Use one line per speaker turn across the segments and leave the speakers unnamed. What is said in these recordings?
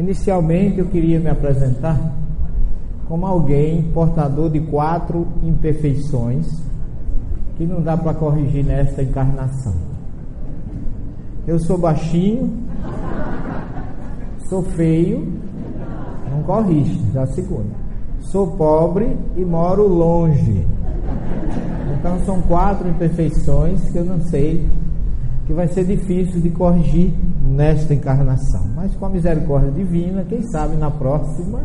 Inicialmente eu queria me apresentar como alguém portador de quatro imperfeições que não dá para corrigir nesta encarnação. Eu sou baixinho, sou feio, não corrige, já segunda. Sou pobre e moro longe. Então são quatro imperfeições que eu não sei que vai ser difícil de corrigir nesta encarnação. Mas com a misericórdia divina, quem sabe na próxima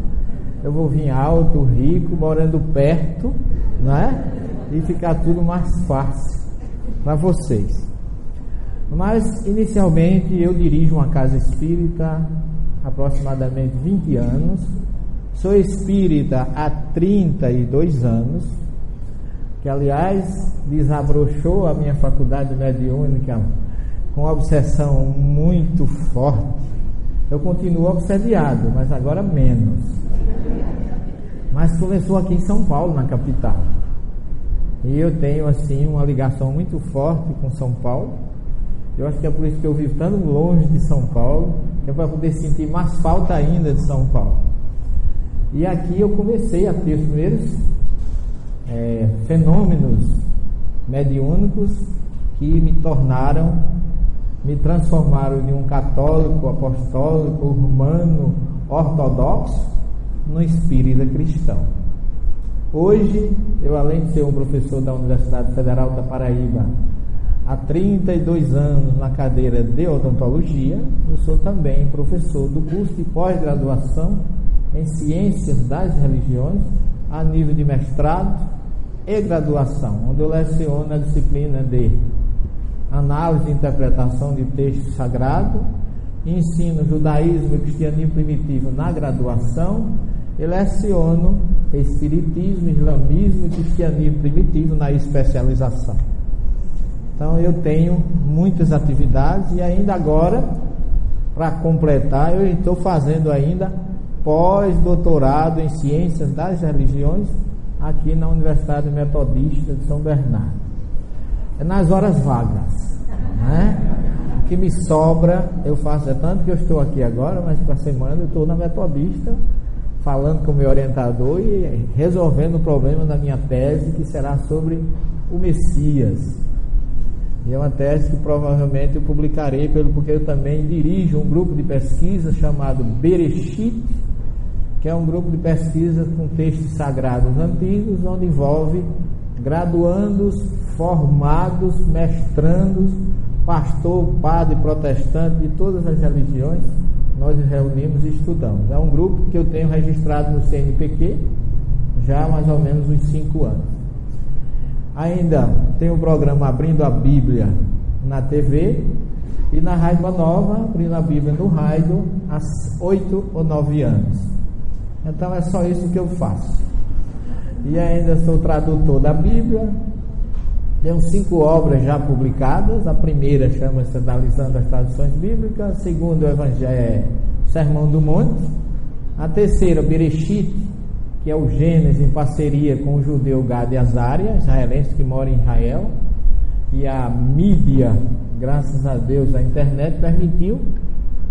eu vou vir alto, rico, morando perto, né? E ficar tudo mais fácil para vocês. Mas inicialmente eu dirijo uma casa espírita há aproximadamente 20 anos. Sou espírita há 32 anos, que aliás desabrochou a minha faculdade mediúnica com obsessão muito forte. Eu continuo obsediado, mas agora menos. Mas começou aqui em São Paulo, na capital. E eu tenho assim uma ligação muito forte com São Paulo. Eu acho que é por isso que eu vivo tão longe de São Paulo, que é para poder sentir mais falta ainda de São Paulo. E aqui eu comecei a ter os primeiros é, fenômenos mediúnicos que me tornaram me transformaram de um católico, apostólico, romano, ortodoxo, no espírita cristão. Hoje, eu além de ser um professor da Universidade Federal da Paraíba, há 32 anos na cadeira de odontologia, eu sou também professor do curso de pós-graduação em Ciências das Religiões, a nível de mestrado e graduação, onde eu leciono a disciplina de análise e interpretação de texto sagrado, ensino judaísmo e cristianismo primitivo na graduação e leciono espiritismo, islamismo e cristianismo primitivo na especialização. Então eu tenho muitas atividades e ainda agora, para completar, eu estou fazendo ainda pós-doutorado em ciências das religiões aqui na Universidade Metodista de São Bernardo é nas horas vagas. Né? O que me sobra, eu faço. É tanto que eu estou aqui agora, mas para a semana eu estou na Metodista, falando com o meu orientador e resolvendo o problema da minha tese, que será sobre o Messias. E é uma tese que provavelmente eu publicarei, pelo porque eu também dirijo um grupo de pesquisa chamado Bereshit, que é um grupo de pesquisa com textos sagrados antigos, onde envolve graduandos, formados, mestrandos, pastor, padre, protestante de todas as religiões, nós nos reunimos e estudamos. É um grupo que eu tenho registrado no CNPq já há mais ou menos uns cinco anos. Ainda tem o programa Abrindo a Bíblia na TV e na Rádio Nova, abrindo a Bíblia no rádio, há oito ou nove anos. Então é só isso que eu faço. E ainda sou tradutor da Bíblia. Tenho cinco obras já publicadas. A primeira chama-se Analisando as Traduções Bíblicas. A segunda, o Evangelho é Sermão do Monte. A terceira, Bereshit, que é o Gênesis em parceria com o judeu Gad Azaria, israelense que mora em Israel. E a mídia, graças a Deus, a internet permitiu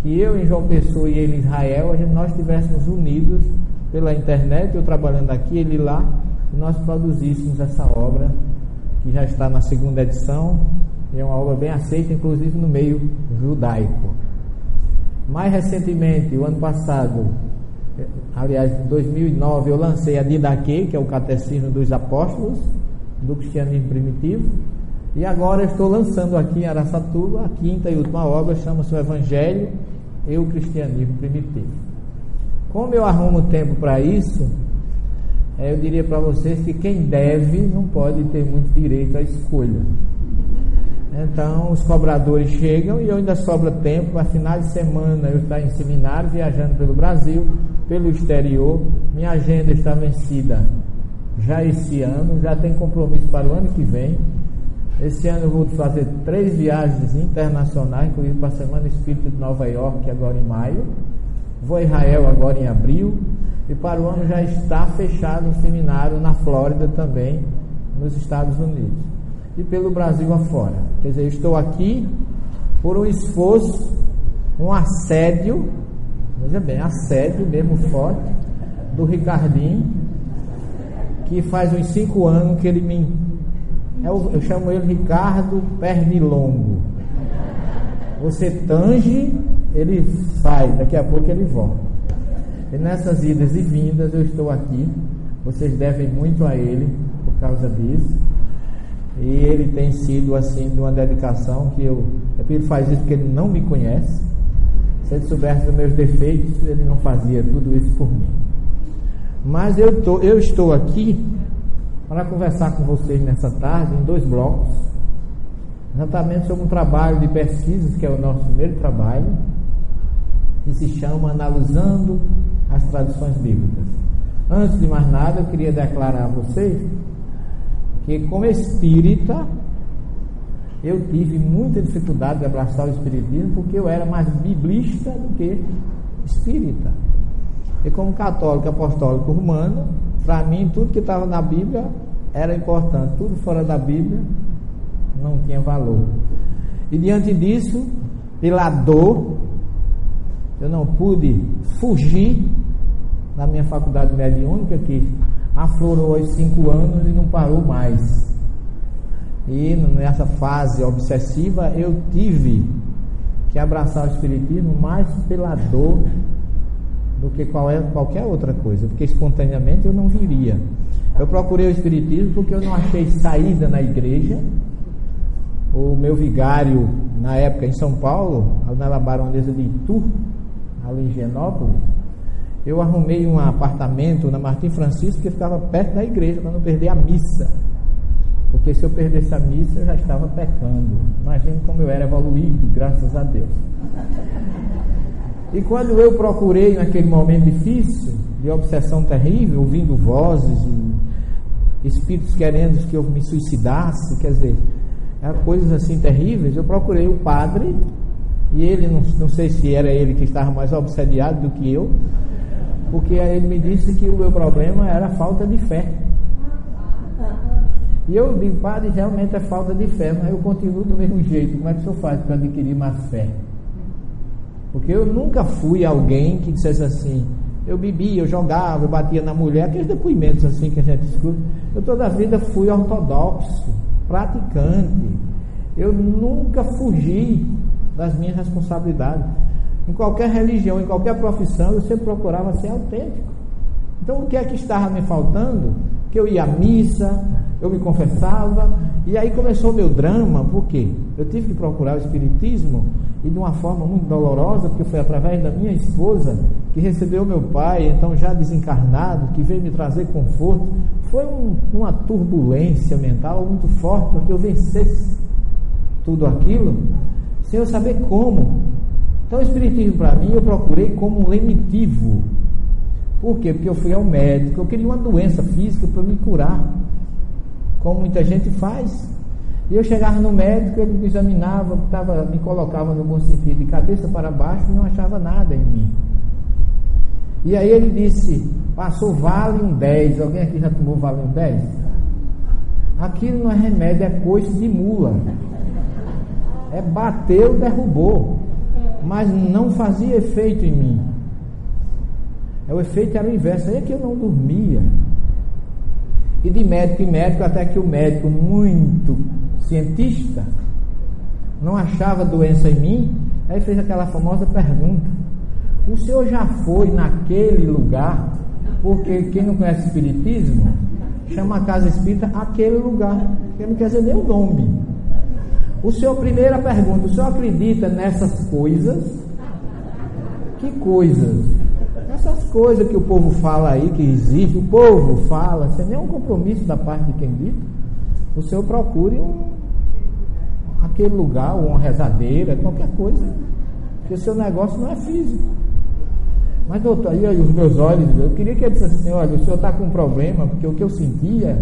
que eu em João Pessoa e ele em Israel, nós estivéssemos unidos pela internet, eu trabalhando aqui, ele lá, e nós produzíssemos essa obra, que já está na segunda edição, é uma obra bem aceita, inclusive no meio judaico. Mais recentemente, o ano passado, aliás, em 2009, eu lancei a Didaquê, que é o Catecismo dos Apóstolos, do cristianismo primitivo, e agora estou lançando aqui em Araçatuba a quinta e última obra, chama-se o Evangelho e o Cristianismo Primitivo. Como eu arrumo tempo para isso, é, eu diria para vocês que quem deve não pode ter muito direito à escolha. Então, os cobradores chegam e eu ainda sobra tempo. A final de semana eu estou em seminário, viajando pelo Brasil, pelo exterior. Minha agenda está vencida já esse ano, já tem compromisso para o ano que vem. Esse ano eu vou fazer três viagens internacionais, inclusive para a Semana Espírita de Nova York, agora em maio. Vou a Israel agora em abril. E para o ano já está fechado um seminário na Flórida também, nos Estados Unidos. E pelo Brasil afora. Quer dizer, estou aqui por um esforço, um assédio Veja bem, assédio mesmo forte do Ricardinho, que faz uns cinco anos que ele me. Eu, eu chamo ele Ricardo Pernilongo. Você tange, ele sai, daqui a pouco ele volta. E nessas idas e vindas eu estou aqui. Vocês devem muito a ele por causa disso. E ele tem sido assim de uma dedicação que eu. É ele faz isso porque ele não me conhece. Se ele soubesse dos meus defeitos, ele não fazia tudo isso por mim. Mas eu, tô, eu estou aqui para conversar com vocês nessa tarde em dois blocos, exatamente sobre um trabalho de pesquisas, que é o nosso primeiro trabalho, que se chama Analisando as Tradições Bíblicas. Antes de mais nada, eu queria declarar a vocês que, como espírita, eu tive muita dificuldade de abraçar o espiritismo porque eu era mais biblista do que espírita. E como católico apostólico romano, para mim tudo que estava na Bíblia era importante, tudo fora da Bíblia não tinha valor. E diante disso, pela dor, eu não pude fugir da minha faculdade mediúnica que aflorou aos cinco anos e não parou mais. E nessa fase obsessiva eu tive que abraçar o Espiritismo mais pela dor do que qualquer outra coisa, porque espontaneamente eu não viria. Eu procurei o Espiritismo porque eu não achei saída na igreja. O meu vigário, na época em São Paulo, na Baronesa de Itu, ali em Genópolis, eu arrumei um apartamento na Martim Francisco que ficava perto da igreja para não perder a missa. Porque se eu perdesse a missa, eu já estava pecando. Imagine como eu era evoluído, graças a Deus. E quando eu procurei naquele momento difícil, de obsessão terrível, ouvindo vozes e espíritos querendo que eu me suicidasse, quer dizer, coisas assim terríveis, eu procurei o padre, e ele, não, não sei se era ele que estava mais obsediado do que eu, porque ele me disse que o meu problema era falta de fé. E eu digo, padre, realmente é falta de fé, mas eu continuo do mesmo jeito. Como é que o senhor faz para adquirir mais fé? Porque eu nunca fui alguém que dissesse assim, eu bebia, eu jogava, eu batia na mulher, aqueles depoimentos assim que a gente escuta. Eu toda a vida fui ortodoxo, praticante. Eu nunca fugi das minhas responsabilidades. Em qualquer religião, em qualquer profissão, eu sempre procurava ser autêntico. Então, o que é que estava me faltando? Que eu ia à missa, eu me confessava, e aí começou o meu drama, porque eu tive que procurar o Espiritismo, e de uma forma muito dolorosa, porque foi através da minha esposa que recebeu meu pai, então já desencarnado, que veio me trazer conforto. Foi um, uma turbulência mental muito forte para que eu vencesse tudo aquilo, sem eu saber como. Então, o Espiritismo para mim eu procurei como um lenitivo. Por quê? Porque eu fui ao médico, eu queria uma doença física para me curar como muita gente faz. E eu chegava no médico, ele me examinava, tava, me colocava no bom sentido, de cabeça para baixo, e não achava nada em mim. E aí ele disse, passou vale um 10. Alguém aqui já tomou vale um 10? Aquilo não é remédio, é coice de mula. É bateu, derrubou. Mas não fazia efeito em mim. É, o efeito era o inverso. Aí é que eu não dormia e de médico em médico, até que o médico, muito cientista, não achava doença em mim, aí fez aquela famosa pergunta: O senhor já foi naquele lugar? Porque quem não conhece Espiritismo chama a casa espírita aquele lugar, porque não quer dizer nem o nome. O senhor, primeira pergunta: o senhor acredita nessas coisas? Que coisas? Essas coisas que o povo fala aí, que existe, o povo fala, sem nenhum compromisso da parte de quem dita, o senhor procure um, aquele lugar, uma rezadeira, qualquer coisa, porque o seu negócio não é físico. Mas, doutor, aí, aí os meus olhos, eu queria que ele dissesse assim: olha, o senhor está com um problema, porque o que eu sentia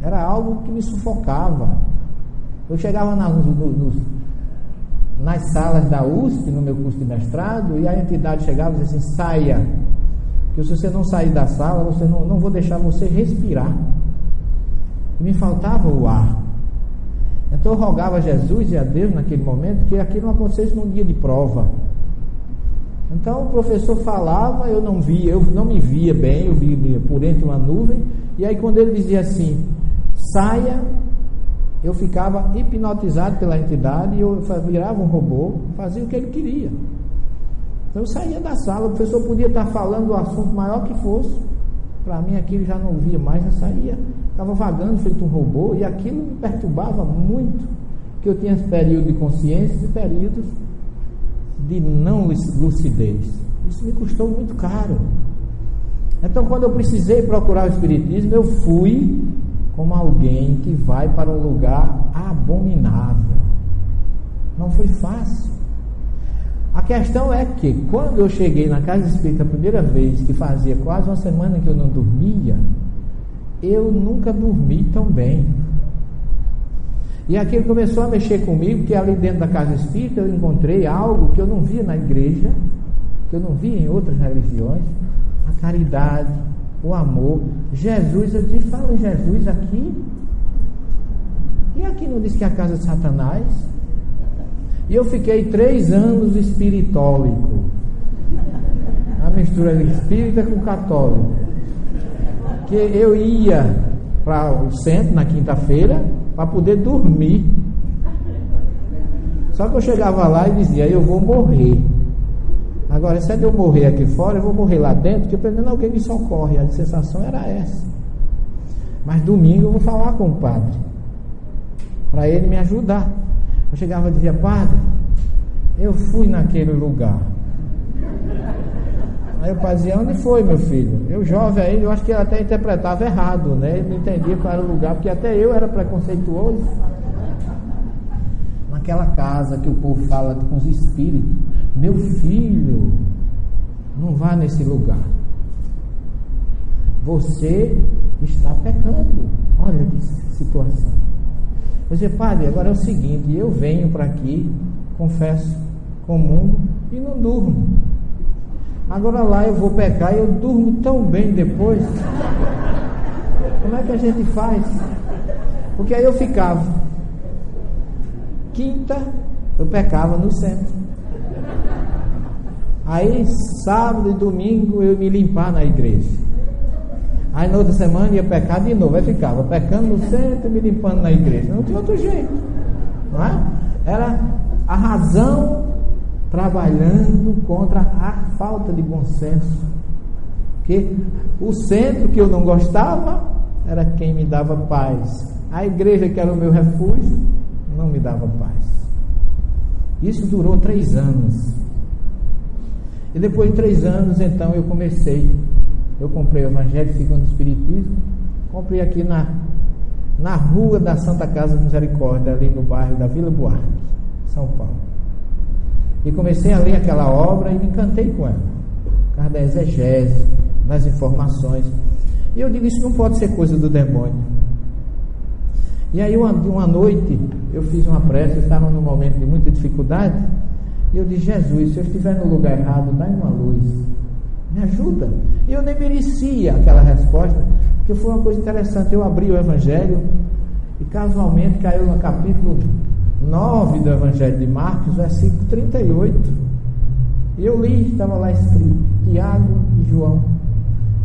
era algo que me sufocava. Eu chegava na, nos, nos nas salas da USP, no meu curso de mestrado, e a entidade chegava e dizia assim: saia, que se você não sair da sala, você não, não vou deixar você respirar. E me faltava o ar. Então eu rogava a Jesus e a Deus naquele momento que aquilo não acontecesse num dia de prova. Então o professor falava, eu não via, eu não me via bem, eu via por entre uma nuvem, e aí quando ele dizia assim, saia, eu ficava hipnotizado pela entidade e eu virava um robô, fazia o que ele queria. Então eu saía da sala, o professor podia estar falando do assunto maior que fosse, para mim aquilo já não via mais, eu saía, estava vagando feito um robô, e aquilo me perturbava muito, que eu tinha período de consciência e períodos de não lucidez. Isso me custou muito caro. Então, quando eu precisei procurar o Espiritismo, eu fui como alguém que vai para um lugar abominável. Não foi fácil. A questão é que, quando eu cheguei na casa espírita a primeira vez, que fazia quase uma semana que eu não dormia, eu nunca dormi tão bem. E aquilo começou a mexer comigo, porque ali dentro da casa espírita eu encontrei algo que eu não via na igreja, que eu não via em outras religiões, a caridade, o amor. Jesus, eu disse, fala Jesus aqui. E aqui não diz que é a casa de Satanás? E eu fiquei três anos espiritólico. A mistura de espírita com católico. Que eu ia para o centro na quinta-feira para poder dormir. Só que eu chegava lá e dizia, eu vou morrer. Agora, se é de eu morrer aqui fora, eu vou morrer lá dentro, porque pelo menos alguém me socorre. A sensação era essa. Mas domingo eu vou falar com o padre, para ele me ajudar. Eu chegava e dizia, padre, eu fui naquele lugar. Aí o pai dizia, onde foi, meu filho? Eu jovem aí, eu acho que ele até interpretava errado, né? Ele não entendia qual era o lugar, porque até eu era preconceituoso. Naquela casa que o povo fala com os espíritos, meu filho, não vá nesse lugar. Você está pecando. Olha que situação. Eu disse, padre, agora é o seguinte, eu venho para aqui, confesso com o mundo e não durmo. Agora lá eu vou pecar e eu durmo tão bem depois. Como é que a gente faz? Porque aí eu ficava. Quinta, eu pecava no centro. Aí, sábado e domingo, eu me limpar na igreja. Aí, na outra semana, ia pecar de novo. Aí ficava pecando no centro e me limpando na igreja. Não tinha outro jeito. Não é? Era a razão trabalhando contra a falta de bom senso. Que o centro que eu não gostava era quem me dava paz. A igreja que era o meu refúgio não me dava paz. Isso durou três anos. E depois de três anos, então, eu comecei. Eu comprei o Evangelho segundo o Espiritismo. Comprei aqui na, na rua da Santa Casa Misericórdia, ali no bairro da Vila Buarque, São Paulo. E comecei a ler aquela obra e me encantei com ela. Por causa da exegese, das informações. E eu digo, isso não pode ser coisa do demônio. E aí uma, uma noite eu fiz uma prece, eu estava num momento de muita dificuldade, e eu disse, Jesus, se eu estiver no lugar errado, dá uma luz. Me ajuda. E eu nem merecia aquela resposta, porque foi uma coisa interessante. Eu abri o Evangelho e casualmente caiu no capítulo 9 do Evangelho de Marcos, versículo 38. E eu li, estava lá escrito: Tiago e João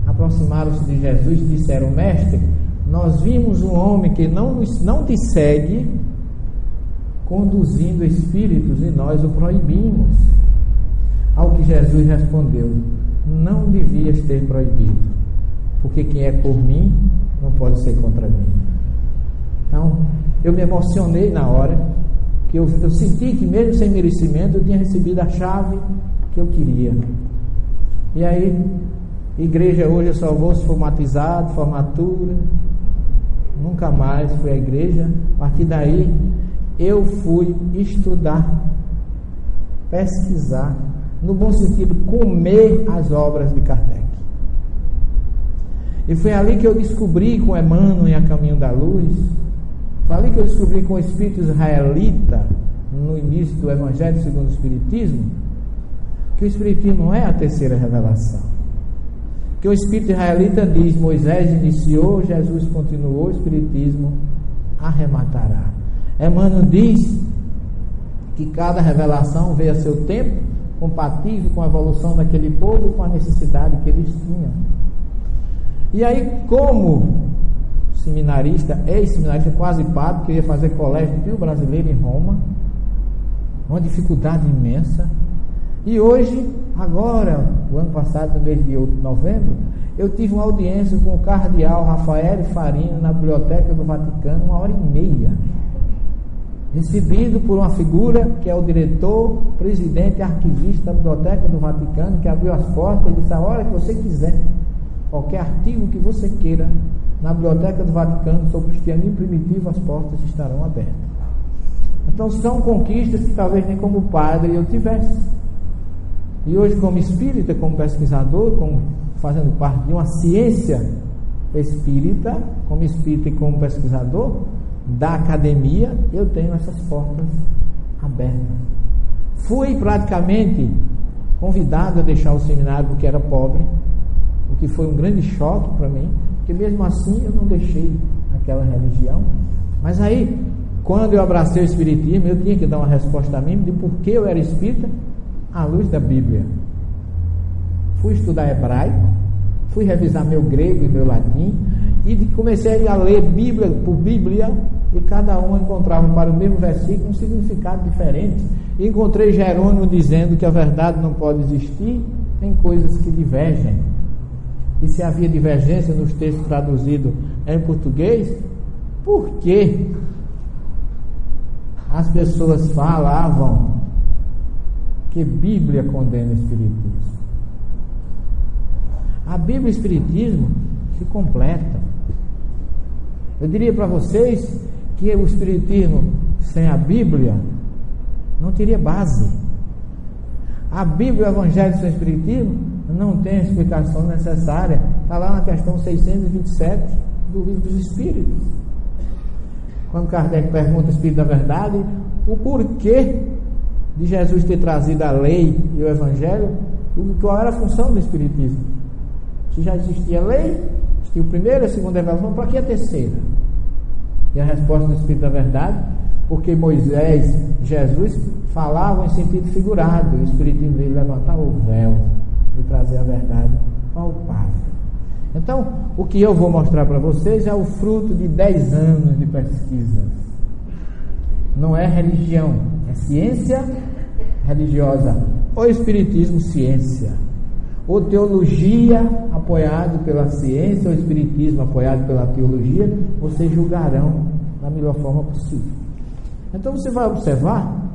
aproximaram-se de Jesus e disseram: Mestre, nós vimos um homem que não, não te segue conduzindo espíritos e nós o proibimos. Ao que Jesus respondeu: Não devias ter proibido, porque quem é por mim não pode ser contra mim. Então, eu me emocionei na hora que eu, eu senti que, mesmo sem merecimento, eu tinha recebido a chave que eu queria. E aí, igreja hoje eu só vou se formatizado, formatura. Nunca mais fui à igreja. A partir daí, eu fui estudar, pesquisar, no bom sentido, comer as obras de Kardec. E foi ali que eu descobri com Emmanuel em A Caminho da Luz Falei que eu descobri com o espírito israelita, no início do Evangelho segundo o Espiritismo, que o Espiritismo não é a terceira revelação. Que o espírito israelita diz: Moisés iniciou, Jesus continuou, o Espiritismo arrematará. Emmanuel diz que cada revelação veio a seu tempo, compatível com a evolução daquele povo e com a necessidade que eles tinham. E aí, como seminarista, ex-seminarista, quase padre, queria fazer colégio Pio Brasileiro em Roma, uma dificuldade imensa. E hoje, agora, o ano passado, no mês de novembro, eu tive uma audiência com o cardeal Rafael Farina na biblioteca do Vaticano, uma hora e meia. Recebido por uma figura que é o diretor, presidente arquivista da biblioteca do Vaticano, que abriu as portas e disse: a hora que você quiser, qualquer artigo que você queira, na biblioteca do Vaticano sobre cristianismo primitivo, as portas estarão abertas. Então são conquistas que talvez nem como padre eu tivesse. E hoje, como espírita, como pesquisador, como fazendo parte de uma ciência espírita, como espírita e como pesquisador da academia, eu tenho essas portas abertas. Fui praticamente convidado a deixar o seminário porque era pobre, o que foi um grande choque para mim, porque mesmo assim eu não deixei aquela religião. Mas aí, quando eu abracei o Espiritismo, eu tinha que dar uma resposta a mim de por que eu era espírita à luz da Bíblia. Fui estudar hebraico, fui revisar meu grego e meu latim, e comecei a ler Bíblia por Bíblia, e cada um encontrava para o mesmo versículo um significado diferente. E encontrei Jerônimo dizendo que a verdade não pode existir em coisas que divergem. E se havia divergência nos textos traduzidos em português, por que as pessoas falavam que Bíblia condena o Espiritismo? A Bíblia e o Espiritismo se completam. Eu diria para vocês que o Espiritismo sem a Bíblia não teria base. A Bíblia o Evangelho sem o Espiritismo não tem a explicação necessária. Está lá na questão 627 do livro dos Espíritos. Quando Kardec pergunta ao Espírito da Verdade o porquê de Jesus ter trazido a lei e o Evangelho, qual era a função do Espiritismo? Se já existia lei, existia o primeiro e a segunda revelação, para que a terceira? E a resposta do Espírito da Verdade, porque Moisés, Jesus falavam em sentido figurado, o Espiritismo veio levantar o véu e trazer a verdade palpável. Então, o que eu vou mostrar para vocês é o fruto de 10 anos de pesquisa. Não é religião, é ciência religiosa. Ou espiritismo, ciência. Ou teologia apoiado pela ciência, ou espiritismo apoiado pela teologia, vocês julgarão da melhor forma possível. Então você vai observar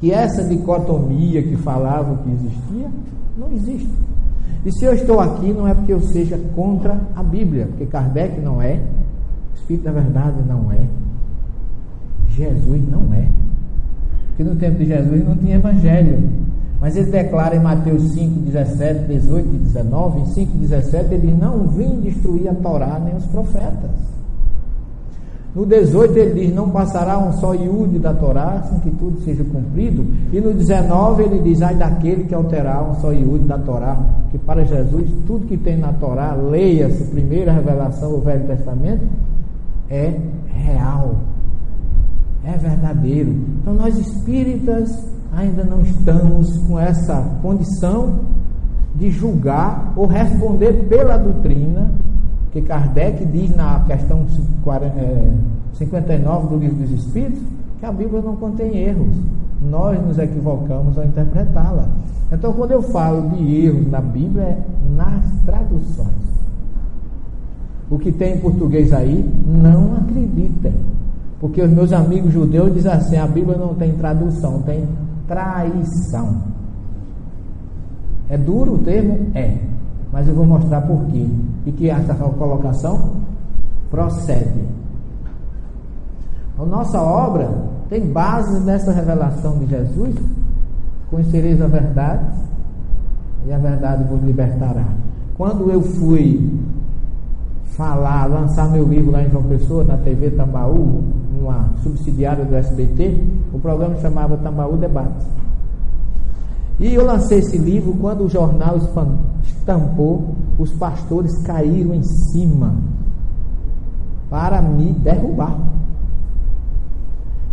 que essa dicotomia que falavam que existia, não existe. E se eu estou aqui, não é porque eu seja contra a Bíblia, porque Kardec não é, Espírito da Verdade não é, Jesus não é. Porque no tempo de Jesus não tinha Evangelho. Mas ele declara em Mateus 5, 17, 18 e 19, em 5, 17, ele diz: Não vim destruir a Torá nem os profetas. No 18 ele diz: Não passará um só iude da Torá sem que tudo seja cumprido. E no 19 ele diz: Ai daquele que alterar um só iude da Torá. Que para Jesus, tudo que tem na Torá, leia-se, primeira revelação do Velho Testamento, é real, é verdadeiro. Então nós espíritas ainda não estamos com essa condição de julgar ou responder pela doutrina que Kardec diz na questão 59 é, do Livro dos Espíritos que a Bíblia não contém erros. Nós nos equivocamos ao interpretá-la. Então, quando eu falo de erros na Bíblia, é nas traduções. O que tem em português aí, não acreditem. Porque os meus amigos judeus dizem assim: a Bíblia não tem tradução, tem traição. É duro o termo? É. Mas eu vou mostrar por quê. E que essa colocação procede. A nossa obra tem base nessa revelação de Jesus. Conhecereis a verdade e a verdade vos libertará. Quando eu fui falar, lançar meu livro lá em João Pessoa, na TV Tambaú, uma subsidiária do SBT, o programa chamava Tambaú Debate. E eu lancei esse livro quando o jornal estampou, os pastores caíram em cima para me derrubar.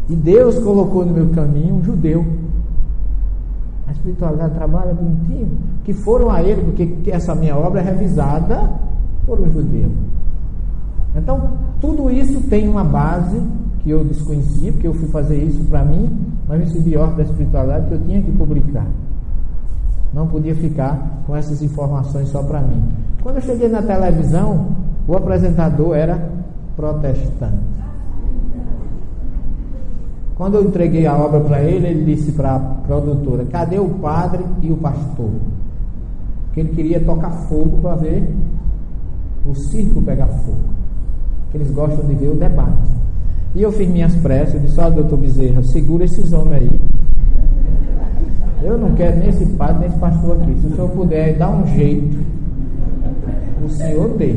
E Deus colocou no meu caminho um judeu. A espiritualidade trabalha bonitinho. Que foram a ele, porque essa minha obra é revisada por um judeu. Então, tudo isso tem uma base que eu desconhecia, porque eu fui fazer isso para mim, mas recebi ordem da espiritualidade que eu tinha que publicar. Não podia ficar com essas informações só para mim. Quando eu cheguei na televisão, o apresentador era protestante. Quando eu entreguei a obra para ele, ele disse para a produtora: Cadê o padre e o pastor? Que ele queria tocar fogo para ver o circo pegar fogo. Que eles gostam de ver o debate. E eu fiz minhas pressas, eu disse: Olha, doutor Bezerra, segura esses homens aí. Eu não quero nem esse padre, nem esse pastor aqui. Se o senhor puder dar um jeito, o senhor dê.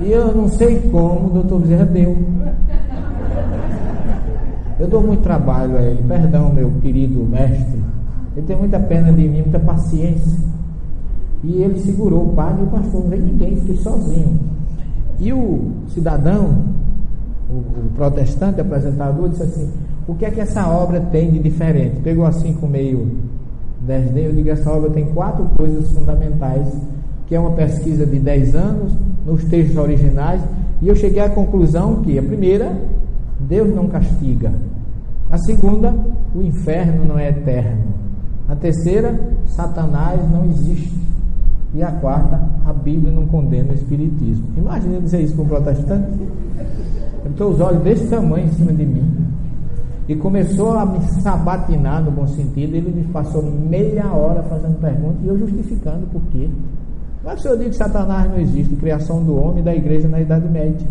E eu não sei como o doutor Bezerra deu. Eu dou muito trabalho a ele, perdão, meu querido mestre. Ele tem muita pena de mim, muita paciência. E ele segurou o padre e o pastor, não veio ninguém, fiquei sozinho. E o cidadão, o, o protestante apresentador, disse assim: O que é que essa obra tem de diferente? Pegou assim com meio desdém. Eu digo: Essa obra tem quatro coisas fundamentais, que é uma pesquisa de 10 anos, nos textos originais. E eu cheguei à conclusão que a primeira Deus não castiga. A segunda, o inferno não é eterno. A terceira, Satanás não existe. E a quarta, a Bíblia não condena o Espiritismo. Imagina dizer isso para um protestante. Botou os olhos desse tamanho em cima de mim. E começou a me sabatinar no bom sentido. Ele me passou meia hora fazendo perguntas e eu justificando por quê. Mas se eu digo que Satanás não existe, criação do homem e da igreja na Idade Média.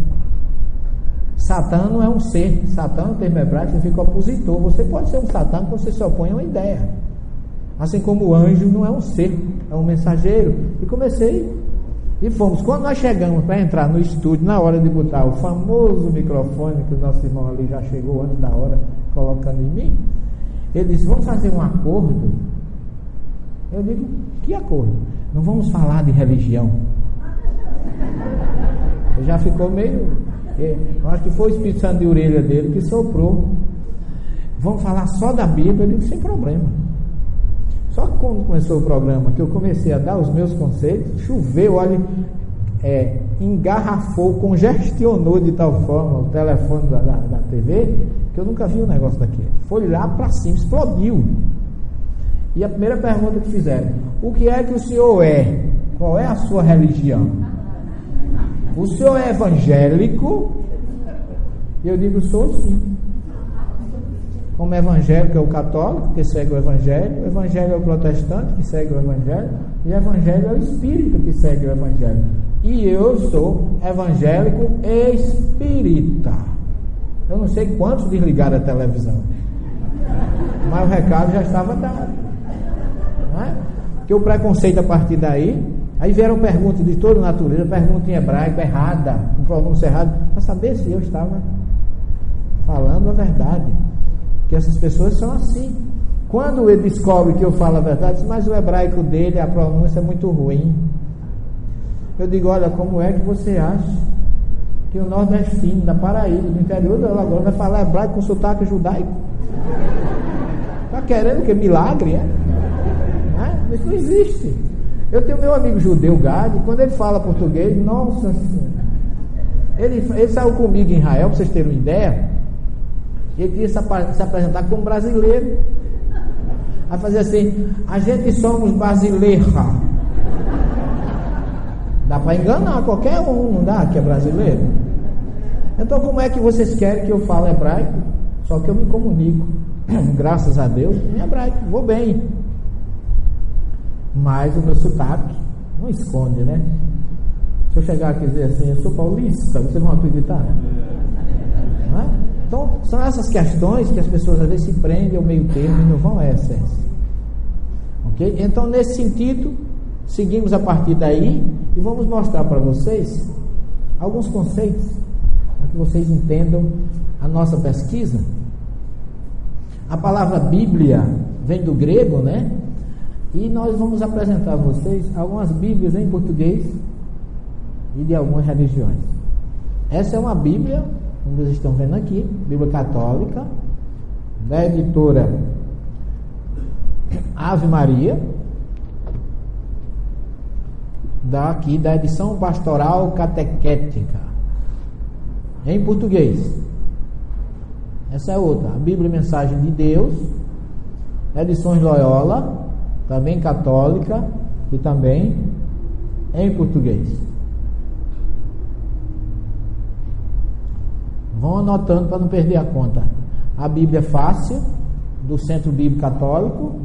Satã não é um ser. Satã, no termo hebraico, significa opositor. Você pode ser um Satã que você se opõe a uma ideia. Assim como o anjo não é um ser, é um mensageiro. E comecei e fomos. Quando nós chegamos para entrar no estúdio, na hora de botar o famoso microfone que o nosso irmão ali já chegou antes da hora, colocando em mim, ele disse: Vamos fazer um acordo. Eu digo: Que acordo? Não vamos falar de religião. Ele já ficou meio eu acho que foi o Espírito Santo de orelha dele que soprou. Vamos falar só da Bíblia, eu digo, sem problema. Só que quando começou o programa, que eu comecei a dar os meus conceitos, choveu, olha, é, engarrafou, congestionou de tal forma o telefone da, da, da TV, que eu nunca vi um negócio daquele. Foi lá para cima, explodiu. E a primeira pergunta que fizeram: O que é que o senhor é? Qual é a sua religião? O senhor é evangélico? Eu digo, sou sim. Como evangélico é o católico, que segue o evangelho, o evangelho é o protestante, que segue o evangelho, e o evangelho é o espírito, que segue o evangelho. E eu sou evangélico espírita. Eu não sei quantos desligaram a televisão, mas o recado já estava dado. Não é? Porque o preconceito a partir daí Aí vieram perguntas de toda natureza, pergunta em hebraico errada, com pronúncio errado, para saber se eu estava falando a verdade. Que essas pessoas são assim. Quando ele descobre que eu falo a verdade, diz, mas o hebraico dele, a pronúncia é muito ruim. Eu digo, olha, como é que você acha que o nordestino da Paraíba, do interior do Alagoas, vai falar hebraico com sotaque judaico? Está querendo que milagre, é? Não é? Isso não existe. Eu tenho meu amigo judeu Gade, quando ele fala português, nossa senhora. Ele, ele saiu comigo em Israel, para vocês terem uma ideia. Ele queria se, se apresentar como brasileiro. Vai fazer assim, a gente somos brasileira. Dá para enganar qualquer um, não dá, que é brasileiro. Então como é que vocês querem que eu fale hebraico? Só que eu me comunico, graças a Deus, em hebraico, vou bem. Mas o meu sotaque não esconde, né? Se eu chegar aqui e dizer assim, eu sou paulista, vocês vão acreditar? É? Então, são essas questões que as pessoas às vezes se prendem ao meio termo e não vão à essência. Ok? Então, nesse sentido, seguimos a partir daí e vamos mostrar para vocês alguns conceitos para que vocês entendam a nossa pesquisa. A palavra Bíblia vem do grego, né? E nós vamos apresentar a vocês algumas Bíblias em português e de algumas religiões. Essa é uma Bíblia, como vocês estão vendo aqui, Bíblia Católica, da editora Ave Maria, daqui da edição pastoral catequética, em português. Essa é outra, a Bíblia Mensagem de Deus, edições Loyola, também católica e também em português. Vão anotando para não perder a conta. A Bíblia Fácil, do Centro Bíblico Católico,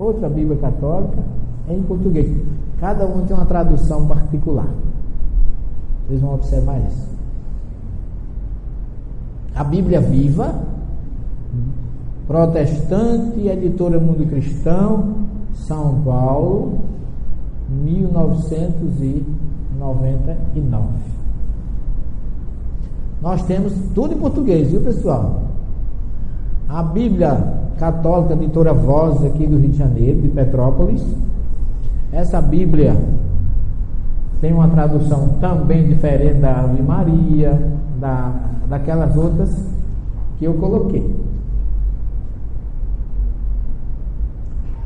outra Bíblia Católica, em português. Cada um tem uma tradução particular. Vocês vão observar isso. A Bíblia Viva, protestante, editora Mundo Cristão, São Paulo, 1999. Nós temos tudo em português, viu pessoal? A Bíblia Católica Editora Voz, aqui do Rio de Janeiro, de Petrópolis. Essa Bíblia tem uma tradução também diferente da Ave Maria, da, daquelas outras que eu coloquei.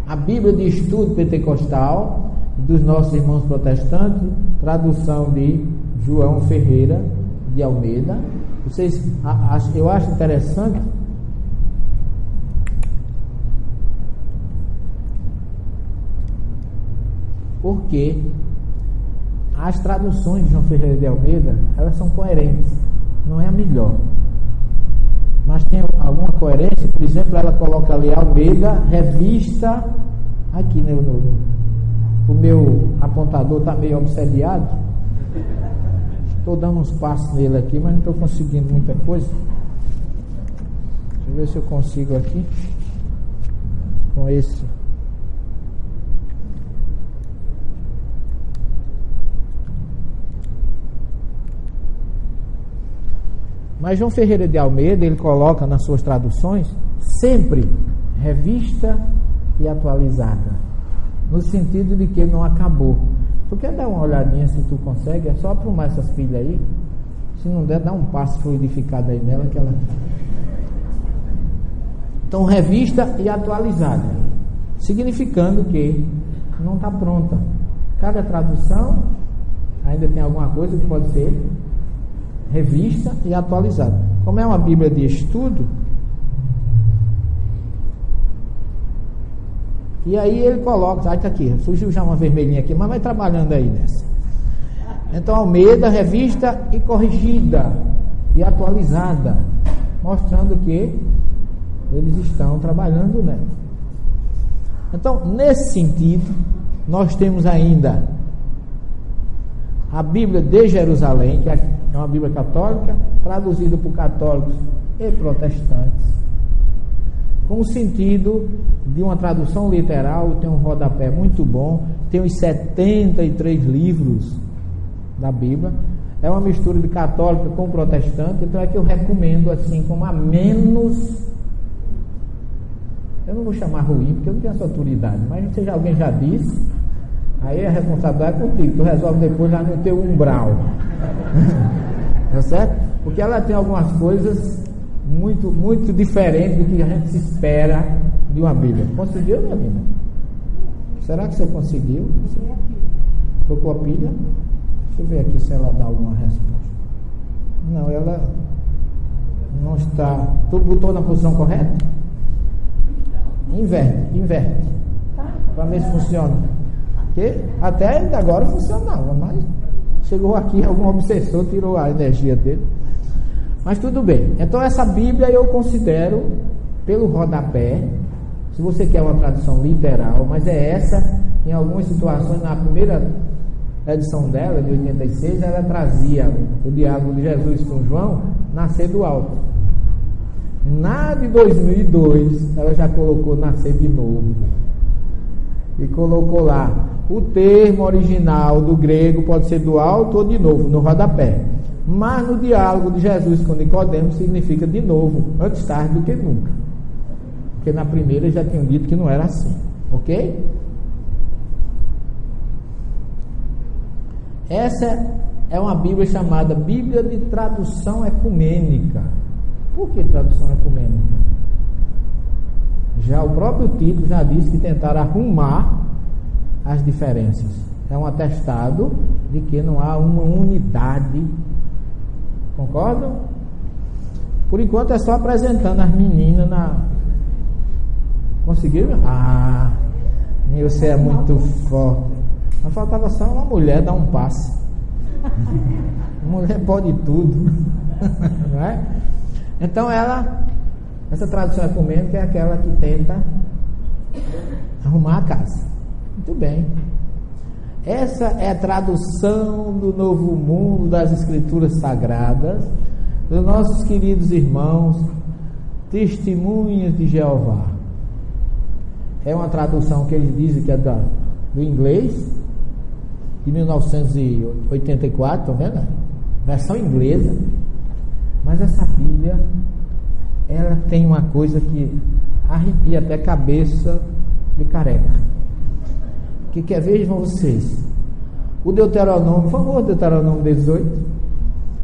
A Bíblia de Estudo Pentecostal dos nossos irmãos protestantes, tradução de João Ferreira de Almeida. Vocês, eu acho interessante porque as traduções de João Ferreira de Almeida, elas são coerentes, não é a melhor. Mas tem alguma coerência, por exemplo, ela coloca ali Almeida, revista, aqui no, no o meu apontador está meio obsediado. Estou dando uns passos nele aqui, mas não estou conseguindo muita coisa. Deixa eu ver se eu consigo aqui. Com esse. Mas João Ferreira de Almeida, ele coloca nas suas traduções sempre revista e atualizada no sentido de que não acabou. Tu quer dar uma olhadinha se tu consegue? É só aprumar essas pilhas aí. Se não der, dá um passo fluidificado aí nela que ela. Então, revista e atualizada, significando que não está pronta. Cada tradução ainda tem alguma coisa que pode ser revista e atualizada. Como é uma Bíblia de estudo, E aí ele coloca, ah, está aqui, surgiu já uma vermelhinha aqui, mas vai trabalhando aí nessa. Então, Almeida, revista e corrigida e atualizada, mostrando que eles estão trabalhando nela. Então, nesse sentido, nós temos ainda a Bíblia de Jerusalém, que é uma Bíblia católica, traduzida por católicos e protestantes com o sentido de uma tradução literal, tem um rodapé muito bom, tem os 73 livros da Bíblia. É uma mistura de católico com protestante, então é que eu recomendo assim como a menos eu não vou chamar ruim, porque eu não tenho essa autoridade, mas se alguém já disse, aí a responsabilidade é contigo, tu resolve depois lá no teu umbral. tá certo? Porque ela tem algumas coisas muito, muito diferente do que a gente espera de uma Bíblia. Conseguiu, minha vida? Será que você conseguiu? Trocou a pilha? Deixa eu ver aqui se ela dá alguma resposta. Não, ela não está. Tu botou na posição correta? Inverte, inverte. Para ver se funciona. Porque até agora funcionava, mas chegou aqui algum obsessor, tirou a energia dele. Mas tudo bem. Então essa Bíblia eu considero pelo rodapé, se você quer uma tradução literal, mas é essa em algumas situações, na primeira edição dela, de 86, ela trazia o diálogo de Jesus com João nascer do alto. Na de 2002, ela já colocou nascer de novo. E colocou lá, o termo original do grego pode ser do alto ou de novo, no rodapé. Mas no diálogo de Jesus com Nicodemos significa de novo, antes tarde do que nunca. Porque na primeira já tinham dito que não era assim. Ok? Essa é uma Bíblia chamada Bíblia de Tradução Ecumênica. Por que tradução ecumênica? Já o próprio título já diz que tentaram arrumar as diferenças. É um atestado de que não há uma unidade. Concordam? Por enquanto é só apresentando as meninas na. Conseguiram? Ah, você é muito forte. Mas faltava só uma mulher dar um passe. mulher pode tudo. Não é? Então ela, essa tradução ecumênica é aquela que tenta arrumar a casa. Muito bem. Essa é a tradução do novo mundo das escrituras sagradas dos nossos queridos irmãos, testemunhas de Jeová. É uma tradução que eles dizem que é da, do inglês, de 1984, estão vendo? Versão inglesa. Mas essa Bíblia, ela tem uma coisa que arrepia até a cabeça de careca. Que quer vejam vocês. O Deuteronômio, por favor, Deuteronômio 18.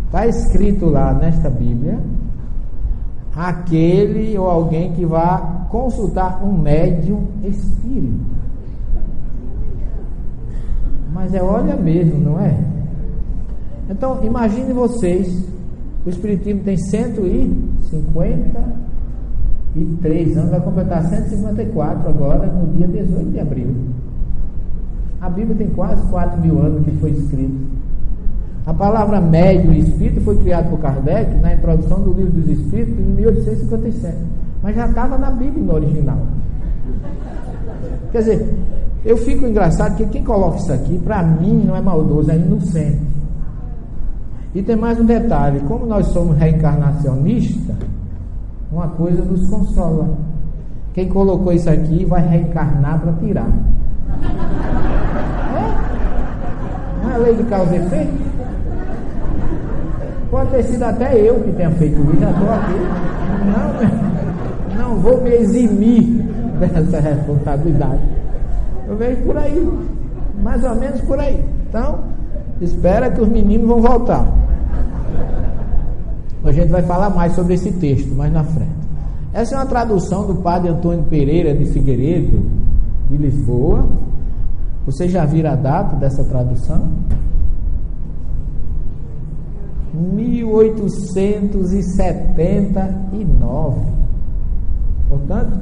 Está escrito lá nesta Bíblia aquele ou alguém que vá consultar um médium espírita. Mas é olha mesmo, não é? Então, imagine vocês, o Espiritismo tem 153 anos, vai completar 154 agora, no dia 18 de abril. A Bíblia tem quase 4 mil anos que foi escrita. A palavra médio e espírito foi criada por Kardec na introdução do livro dos Espíritos em 1857. Mas já estava na Bíblia no original. Quer dizer, eu fico engraçado que quem coloca isso aqui, para mim, não é maldoso, é inocente. E tem mais um detalhe: como nós somos reencarnacionistas, uma coisa nos consola. Quem colocou isso aqui vai reencarnar para tirar. Não é lei de causa e efeito? Pode ter sido até eu que tenha feito isso, já estou aqui. Não, não vou me eximir dessa responsabilidade. Eu vejo por aí, mais ou menos por aí. Então, espera que os meninos vão voltar. A gente vai falar mais sobre esse texto mais na frente. Essa é uma tradução do padre Antônio Pereira de Figueiredo, de Lisboa. Vocês já viram a data dessa tradução? 1879. Portanto,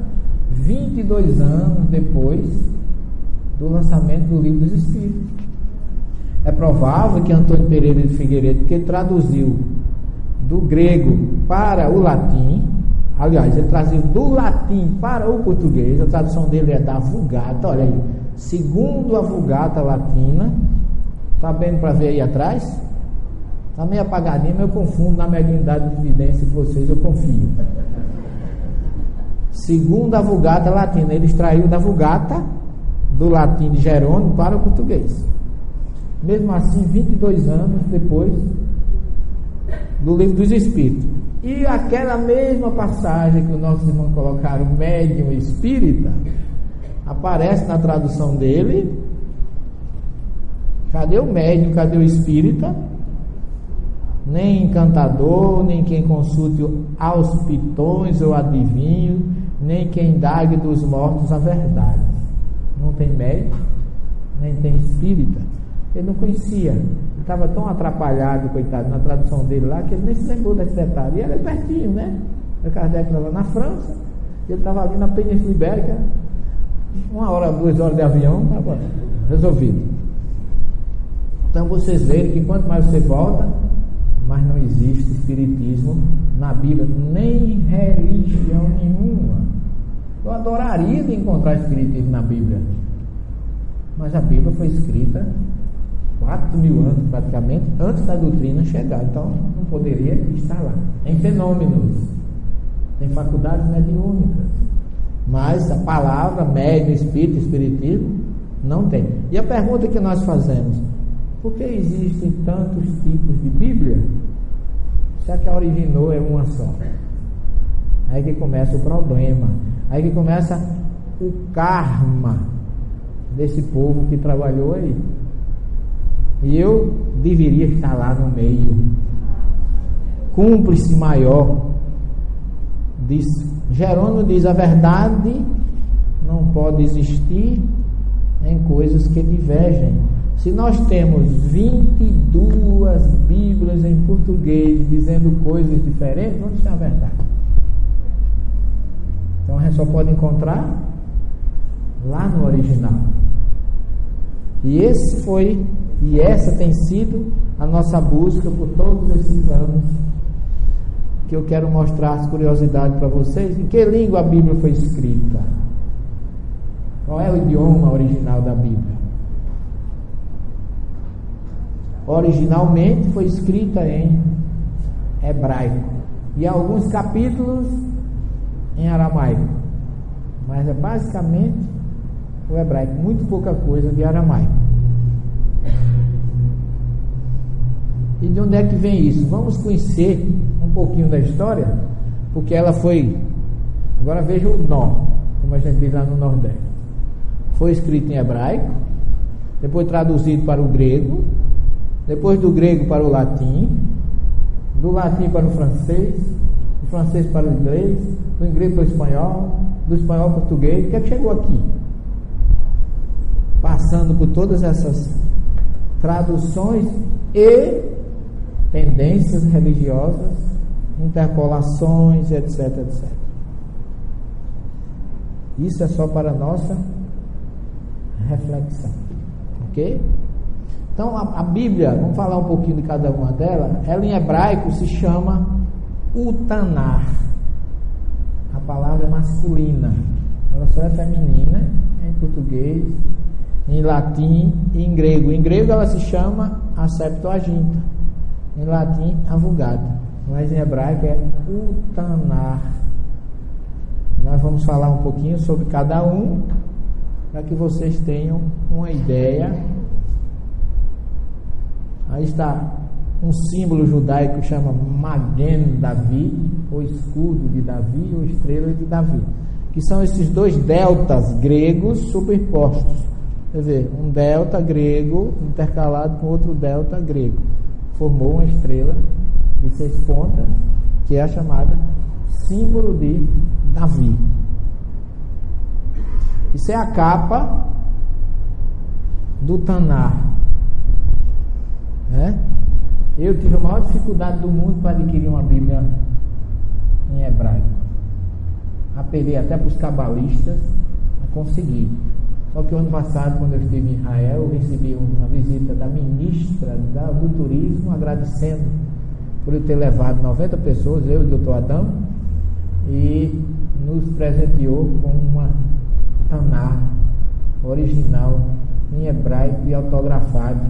22 anos depois do lançamento do Livro dos Espíritos. É provável que Antônio Pereira de Figueiredo, que traduziu do grego para o latim, aliás, ele traduziu do latim para o português, a tradução dele é da Vulgata, olha aí, segundo a Vulgata latina, está bem para ver aí atrás? Está meio apagadinho, mas eu confundo na mediunidade de evidência de vocês, eu confio. Segundo a Vulgata Latina, ele extraiu da Vulgata, do latim de Jerônimo, para o português. Mesmo assim, 22 anos depois do Livro dos Espíritos. E aquela mesma passagem que os nossos irmãos colocaram, médium espírita, aparece na tradução dele. Cadê o médium? Cadê o espírita? nem encantador, nem quem consulte aos pitões ou adivinho, nem quem indague dos mortos a verdade. Não tem médico, nem tem espírita. Ele não conhecia. Ele estava tão atrapalhado, coitado, na tradução dele lá, que ele nem se lembrou desse detalhe. E era é pertinho, né? O Kardec estava na França, ele estava ali na Península Ibérica, uma hora, duas horas de avião, estava resolvido. Então vocês veem que quanto mais você volta, mas não existe espiritismo na Bíblia, nem religião nenhuma. Eu adoraria de encontrar espiritismo na Bíblia, mas a Bíblia foi escrita quatro mil anos praticamente antes da doutrina chegar, então não poderia estar lá. Tem fenômenos, tem faculdades mediúnicas, mas a palavra médio, espírito, espiritismo não tem. E a pergunta que nós fazemos: por que existem tantos tipos de Bíblia? Se que a originou é uma só. Aí que começa o problema. Aí que começa o karma desse povo que trabalhou aí. E eu deveria estar lá no meio. Cúmplice maior Diz, Jerônimo diz: a verdade não pode existir em coisas que divergem. Se nós temos 22 Bíblias em português dizendo coisas diferentes, onde está a verdade? Então a gente só pode encontrar lá no original. E esse foi e essa tem sido a nossa busca por todos esses anos que eu quero mostrar as curiosidades para vocês. Em que língua a Bíblia foi escrita? Qual é o idioma original da Bíblia? Originalmente foi escrita em hebraico e alguns capítulos em aramaico, mas é basicamente o hebraico, muito pouca coisa de aramaico. E de onde é que vem isso? Vamos conhecer um pouquinho da história, porque ela foi. Agora veja o nó, como a gente diz lá no Nordeste. Foi escrito em hebraico, depois traduzido para o grego, depois do grego para o latim, do latim para o francês, do francês para o inglês, do inglês para o espanhol, do espanhol para o português. O que é que chegou aqui? Passando por todas essas traduções e tendências religiosas, interpolações, etc, etc. Isso é só para nossa reflexão, ok? Então a, a, Bíblia, vamos falar um pouquinho de cada uma delas. Ela em hebraico se chama Utanar. A palavra é masculina, ela só é feminina em português, em latim e em grego. Em grego ela se chama a Septuaginta em latim, a Vulgata, mas em hebraico é Utanar. Nós vamos falar um pouquinho sobre cada um, para que vocês tenham uma ideia. Aí está um símbolo judaico que chama Magen Davi, ou escudo de Davi, ou estrela de Davi, que são esses dois deltas gregos superpostos. Quer dizer, um delta grego intercalado com outro delta grego formou uma estrela de seis pontas, que é a chamada símbolo de Davi. Isso é a capa do Tanar. Né? Eu tive a maior dificuldade do mundo para adquirir uma Bíblia em hebraico. Apelei até para os cabalistas a conseguir. Só que ano passado, quando eu estive em Israel, eu recebi uma visita da ministra do turismo, agradecendo por eu ter levado 90 pessoas, eu e o doutor Adão, e nos presenteou com uma Taná original em hebraico e autografado.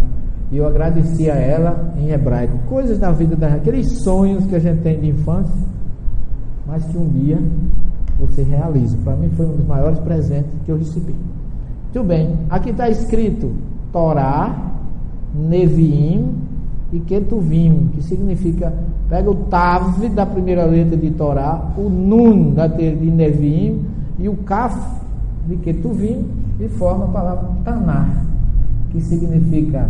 E eu agradeci a ela em hebraico. Coisas da vida da aqueles sonhos que a gente tem de infância, mas que um dia você realiza. Para mim foi um dos maiores presentes que eu recebi. Muito bem, aqui está escrito Torá, Neviim e Ketuvim, que significa, pega o Tav da primeira letra de Torá, o Nun da de Neviim e o Kaf de Ketuvim e forma a palavra Tanar, que significa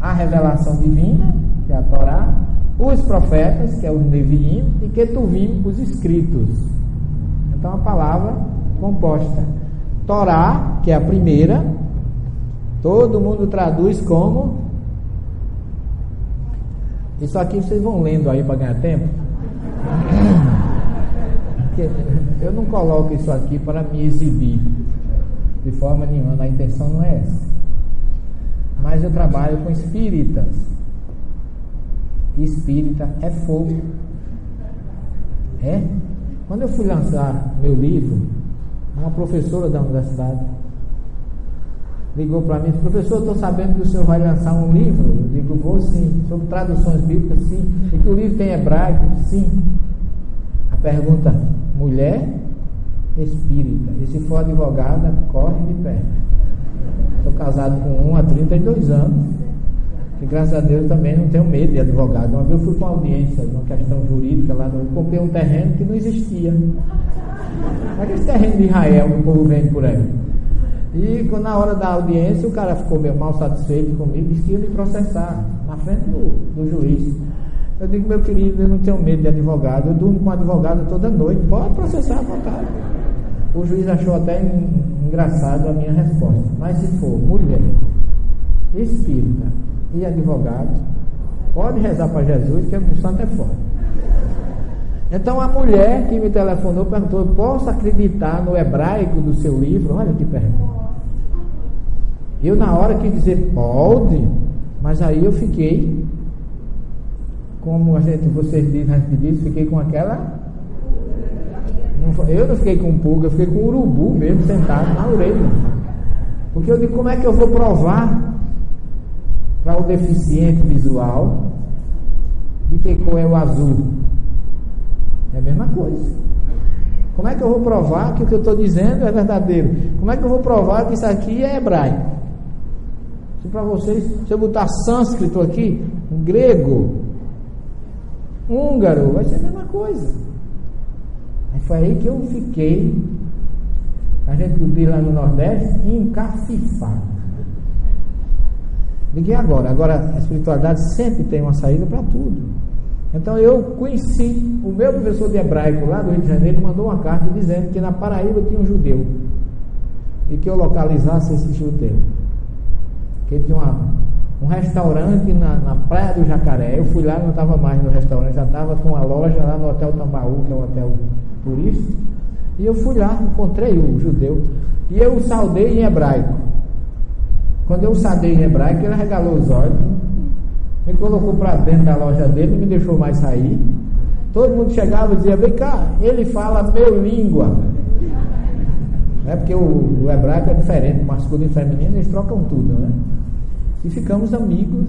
a revelação divina, que é a Torá, os profetas, que é o Neviim, e Ketuvim, os escritos. Então a palavra composta. Torá, que é a primeira, todo mundo traduz como. Isso aqui vocês vão lendo aí para ganhar tempo. Eu não coloco isso aqui para me exibir, de forma nenhuma, a intenção não é essa. Mas eu trabalho com espíritas. Espírita é fogo. É? Quando eu fui lançar meu livro, uma professora da universidade ligou para mim, professor, estou sabendo que o senhor vai lançar um livro. Eu digo, vou sim, sobre traduções bíblicas, sim. E que o livro tem hebraico, sim. A pergunta, mulher espírita. E se for advogada, corre de pé. Estou casado com um há 32 anos. E graças a Deus também não tenho medo de advogado. Uma vez eu fui para uma audiência, uma questão jurídica lá, eu comprei um terreno que não existia. Aquele terreno de Israel que o povo vende por aí. E na hora da audiência o cara ficou meio mal satisfeito comigo, disse que ia me processar na frente do, do juiz. Eu digo, meu querido, eu não tenho medo de advogado, eu durmo com advogado toda noite, pode processar à vontade. O juiz achou até engraçado a minha resposta. Mas se for mulher, espírita e advogado, pode rezar para Jesus, que o santo é forte. Então a mulher que me telefonou perguntou: posso acreditar no hebraico do seu livro? Olha que pergunta. Eu na hora quis dizer pode, mas aí eu fiquei, como a gente, vocês dizem, a gente diz, fiquei com aquela eu não fiquei com pulga, eu fiquei com urubu mesmo sentado na orelha. Porque eu digo, como é que eu vou provar para o deficiente visual de que cor é o azul? É a mesma coisa. Como é que eu vou provar que o que eu estou dizendo é verdadeiro? Como é que eu vou provar que isso aqui é hebraico? Se para vocês, se eu botar sânscrito aqui, grego, húngaro, vai ser a mesma coisa. Aí foi aí que eu fiquei, a gente diz lá no Nordeste, encafifado. Agora. Agora, a espiritualidade sempre tem uma saída para tudo. Então eu conheci, o meu professor de hebraico lá do Rio de Janeiro mandou uma carta dizendo que na Paraíba tinha um judeu e que eu localizasse esse judeu. Que tinha uma, um restaurante na, na Praia do Jacaré. Eu fui lá, não estava mais no restaurante, já estava com a loja lá no Hotel Tambaú, que é um hotel turista. E eu fui lá, encontrei o judeu. E eu saudei em hebraico. Quando eu saudei em hebraico, ele regalou os olhos, me colocou para dentro da loja dele, não me deixou mais sair. Todo mundo chegava e dizia: Vem cá, ele fala meu língua. É porque o, o hebraico é diferente, masculino e feminino, eles trocam tudo, né? E ficamos amigos,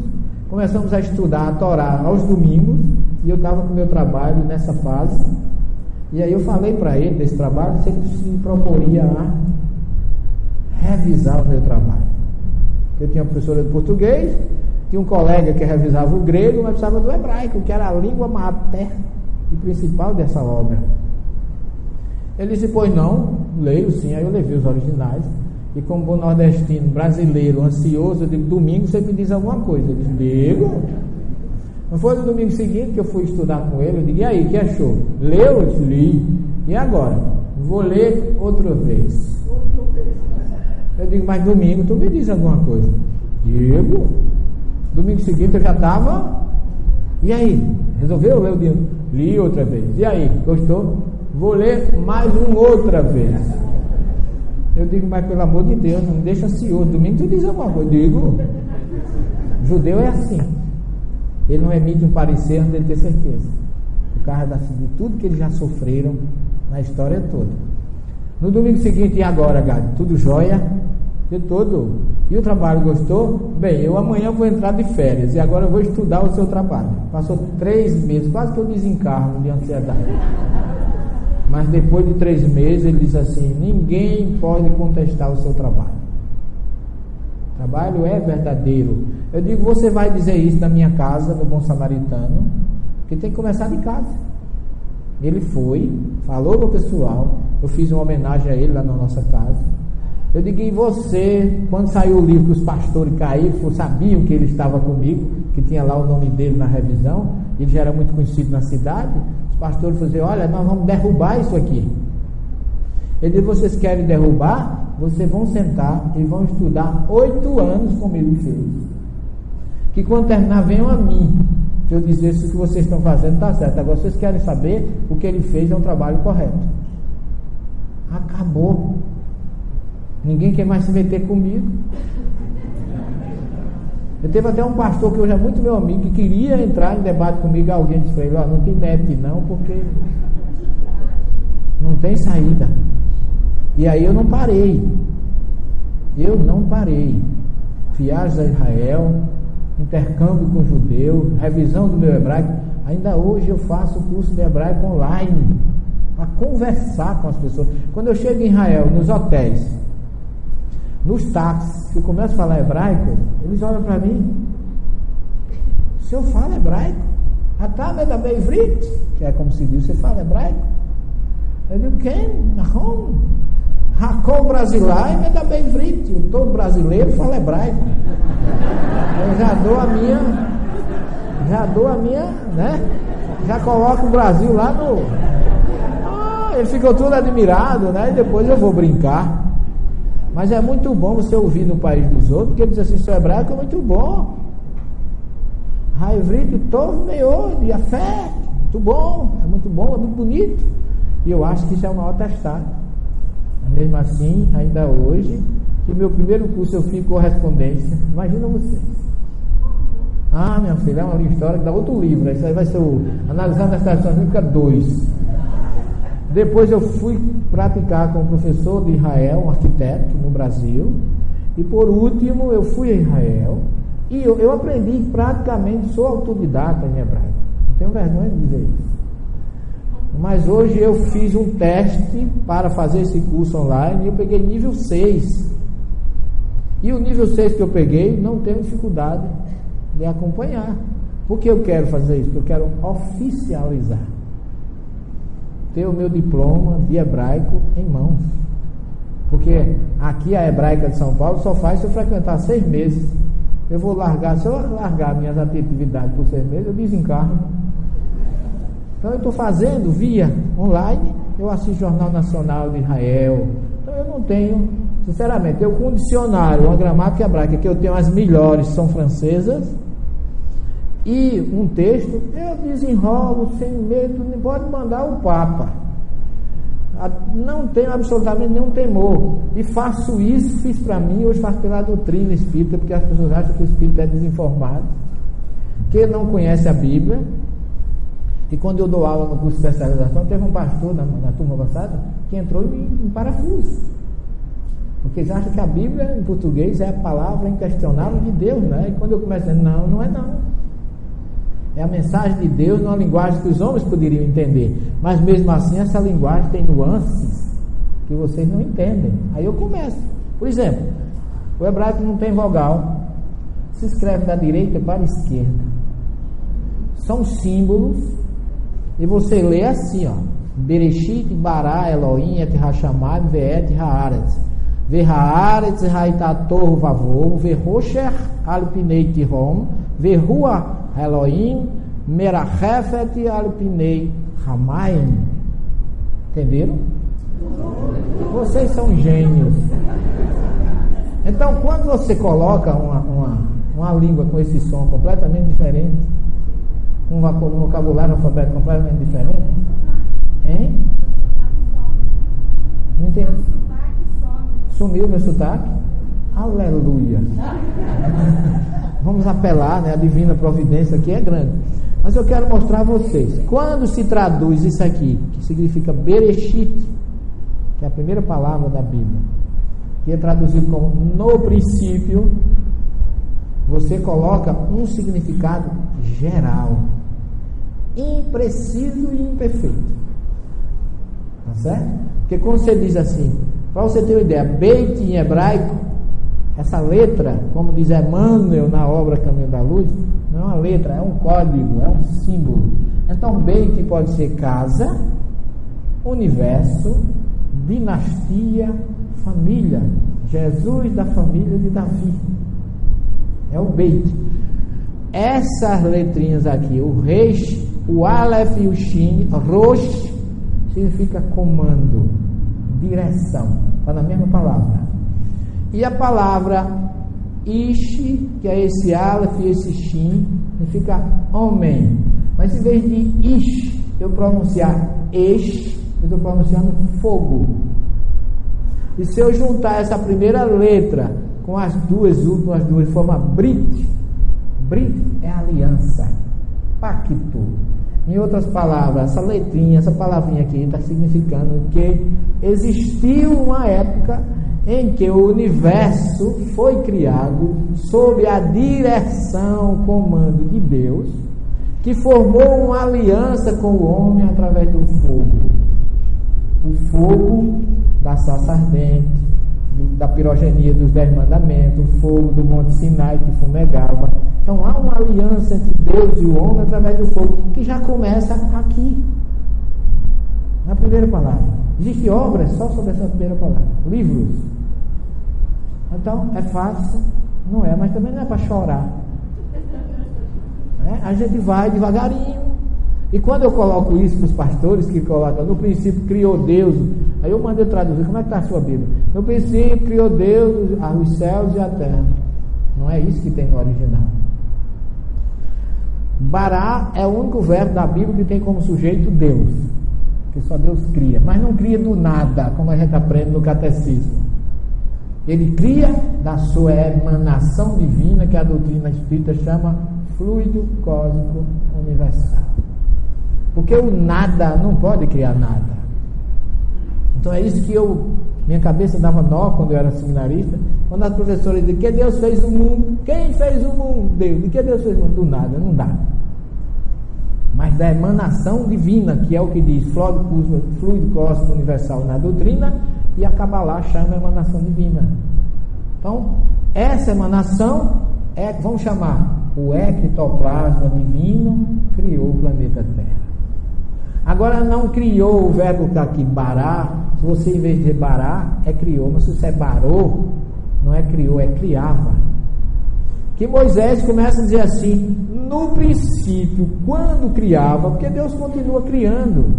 começamos a estudar a Torá aos domingos, e eu estava com meu trabalho nessa fase. E aí eu falei para ele desse trabalho, se ele se proporia a revisar o meu trabalho. Eu tinha uma professora de português, tinha um colega que revisava o grego, mas precisava do hebraico, que era a língua mater e principal dessa obra. Ele disse, pois não, leio sim, aí eu levei os originais. E como bom nordestino, brasileiro, ansioso, eu digo, domingo você me diz alguma coisa. Eu disse, digo. Não foi no domingo seguinte que eu fui estudar com ele, eu digo, e aí, que achou? Leu? Eu disse, li. E agora? Vou ler outra vez. Eu digo, mas domingo tu me diz alguma coisa. Digo. Domingo seguinte eu já estava. E aí? Resolveu? Eu digo, li outra vez. E aí? Gostou? Vou ler mais uma outra vez. Eu digo, mas pelo amor de Deus, não me deixa ansioso. Domingo tu diz alguma coisa. Eu digo, judeu é assim. Ele não emite um parecer antes de ter certeza. Por causa de tudo que eles já sofreram na história toda. No domingo seguinte, e agora, Gado? Tudo jóia? De todo. E o trabalho gostou? Bem, eu amanhã vou entrar de férias e agora vou estudar o seu trabalho. Passou três meses, quase que eu desencarno de ansiedade. Mas depois de três meses ele diz assim: ninguém pode contestar o seu trabalho. O trabalho é verdadeiro. Eu digo: você vai dizer isso na minha casa, no Bom Samaritano, que tem que começar de casa. Ele foi, falou para o pessoal, eu fiz uma homenagem a ele lá na nossa casa. Eu digo, e você, quando saiu o livro que os pastores caíram, sabiam que ele estava comigo, que tinha lá o nome dele na revisão, ele já era muito conhecido na cidade, pastor falou assim, olha, nós vamos derrubar isso aqui. Ele disse, vocês querem derrubar? Vocês vão sentar e vão estudar oito anos como ele fez. Que quando terminar, venham a mim. Que eu dizer se o que vocês estão fazendo está certo. Agora vocês querem saber o que ele fez é um trabalho correto. Acabou. Ninguém quer mais se meter comigo. Eu teve até um pastor que hoje é muito meu amigo, que queria entrar em debate comigo, alguém disse para ele, ó, não te mete não, porque não tem saída. E aí eu não parei. Eu não parei. Viagens a Israel, intercâmbio com judeu, revisão do meu hebraico. Ainda hoje eu faço o curso de hebraico online, para conversar com as pessoas. Quando eu chego em Israel, nos hotéis, nos táxis, que eu começo a falar hebraico, eles olham para mim. O senhor fala hebraico? Atame da Beivrit, que é como se diz, você fala hebraico? Eu digo, quem? Não. Racon brasileiro é da Beivrit. Todo brasileiro fala hebraico. Eu já dou a minha Já dou a minha, né? Já coloco o Brasil lá no. Ah, ele ficou todo admirado, né? E depois eu vou brincar. Mas é muito bom você ouvir no país dos outros, porque ele diz assim, sou hebraico é muito bom. Raivrit, todo meio de a fé, muito bom, é muito bom, é muito bonito. E eu acho que isso é o maior testado. Mesmo assim, ainda hoje, que meu primeiro curso eu fiz correspondência, imagina você. Ah, minha filha, é uma história que dá outro livro. Isso aí vai ser o Analisando a Estação Bíblica 2. Depois eu fui praticar com o professor de Israel, um arquiteto no Brasil. E por último, eu fui a Israel. E eu, eu aprendi praticamente, sou autodidata em hebraico. Não tenho vergonha de dizer isso. Mas hoje eu fiz um teste para fazer esse curso online e eu peguei nível 6. E o nível 6 que eu peguei, não tenho dificuldade de acompanhar. Por que eu quero fazer isso? Porque eu quero oficializar. Ter o meu diploma de hebraico em mãos. Porque aqui a hebraica de São Paulo só faz se eu frequentar seis meses. Eu vou largar, se eu largar minhas atividades por seis meses, eu desencarno. Então eu estou fazendo via online, eu assisto Jornal Nacional de Israel. Então eu não tenho, sinceramente, eu com dicionário, uma gramática hebraica, que eu tenho as melhores, são francesas, e um texto, eu desenrolo sem medo, pode mandar o Papa. Não tenho absolutamente nenhum temor. E faço isso, fiz para mim, hoje faço pela doutrina espírita, porque as pessoas acham que o espírito é desinformado, que não conhece a Bíblia. E quando eu dou aula no curso de especialização, teve um pastor na, na turma passada que entrou em, em parafuso. Porque eles acham que a Bíblia em português é a palavra inquestionável de Deus, né? E quando eu começo a dizer, não, não é não. É a mensagem de Deus numa linguagem que os homens poderiam entender. Mas mesmo assim, essa linguagem tem nuances que vocês não entendem. Aí eu começo. Por exemplo, o hebraico não tem vogal. Se escreve da direita para a esquerda. São símbolos. E você lê assim, ó. Bereshit, Bará, Elohim, Et Hashamad, Veet, Haaretz. Verhaaretz, Raitator, Vavor, Verrosher, Alpinei, Tirom, Verrua, Elohim, Merachefet Alpinei Hamaim. Entenderam? Vocês são gênios. Então, quando você coloca uma, uma, uma língua com esse som completamente diferente, um vocabulário alfabeto completamente diferente, hein? Não entendi. Sumiu meu sotaque? Aleluia. Vamos apelar, né? A divina providência aqui é grande. Mas eu quero mostrar a vocês. Quando se traduz isso aqui, que significa Bereshit, que é a primeira palavra da Bíblia, que é traduzido como no princípio, você coloca um significado geral, impreciso e imperfeito. Tá certo? Porque quando você diz assim, para você ter uma ideia, Beit em hebraico essa letra, como diz Emmanuel na obra Caminho da Luz, não é uma letra, é um código, é um símbolo. Então, Beit pode ser casa, universo, dinastia, família. Jesus da família de Davi. É o Beit. Essas letrinhas aqui, o Reis, o Aleph e o Shin, Rosh, significa comando, direção. Está na mesma palavra. E a palavra Ishi, que é esse Aleph e esse Shin, significa homem. Mas em vez de Ish, eu pronunciar Esh, eu estou pronunciando fogo. E se eu juntar essa primeira letra com as duas últimas duas, forma Brit. Brit é aliança, pacto. Em outras palavras, essa letrinha, essa palavrinha aqui está significando que existiu uma época em que o universo foi criado sob a direção, comando de Deus, que formou uma aliança com o homem através do fogo. O fogo da saça ardente, da pirogenia dos dez mandamentos, o fogo do Monte Sinai que fumegava. Então há uma aliança entre Deus e o homem através do fogo, que já começa aqui. Na primeira palavra. Existem obras só sobre essa primeira palavra. Livros então, é fácil? Não é, mas também não é para chorar. Né? A gente vai devagarinho. E quando eu coloco isso para os pastores que colocam, no princípio criou Deus, aí eu mandei traduzir, como é que está a sua Bíblia? No princípio criou Deus os céus e a terra. Não é isso que tem no original. Bará é o único verbo da Bíblia que tem como sujeito Deus, que só Deus cria, mas não cria do nada, como a gente aprende no catecismo. Ele cria da sua emanação divina, que a doutrina espírita chama fluido cósmico universal. Porque o nada não pode criar nada. Então é isso que eu, minha cabeça dava nó quando eu era seminarista, quando as professoras diziam que Deus fez o mundo, quem fez o mundo? Deus. De que Deus fez o mundo? Do nada, não dá. Mas da emanação divina, que é o que diz fluido cósmico universal na doutrina, e a Kabbalah chama emanação divina. Então, essa emanação é, vamos chamar, o ectoplasma divino criou o planeta Terra. Agora não criou o verbo está aqui, bará. Se você em vez de bará, é criou. Mas se você é barou, não é criou, é criava. Que Moisés começa a dizer assim, no princípio, quando criava, porque Deus continua criando.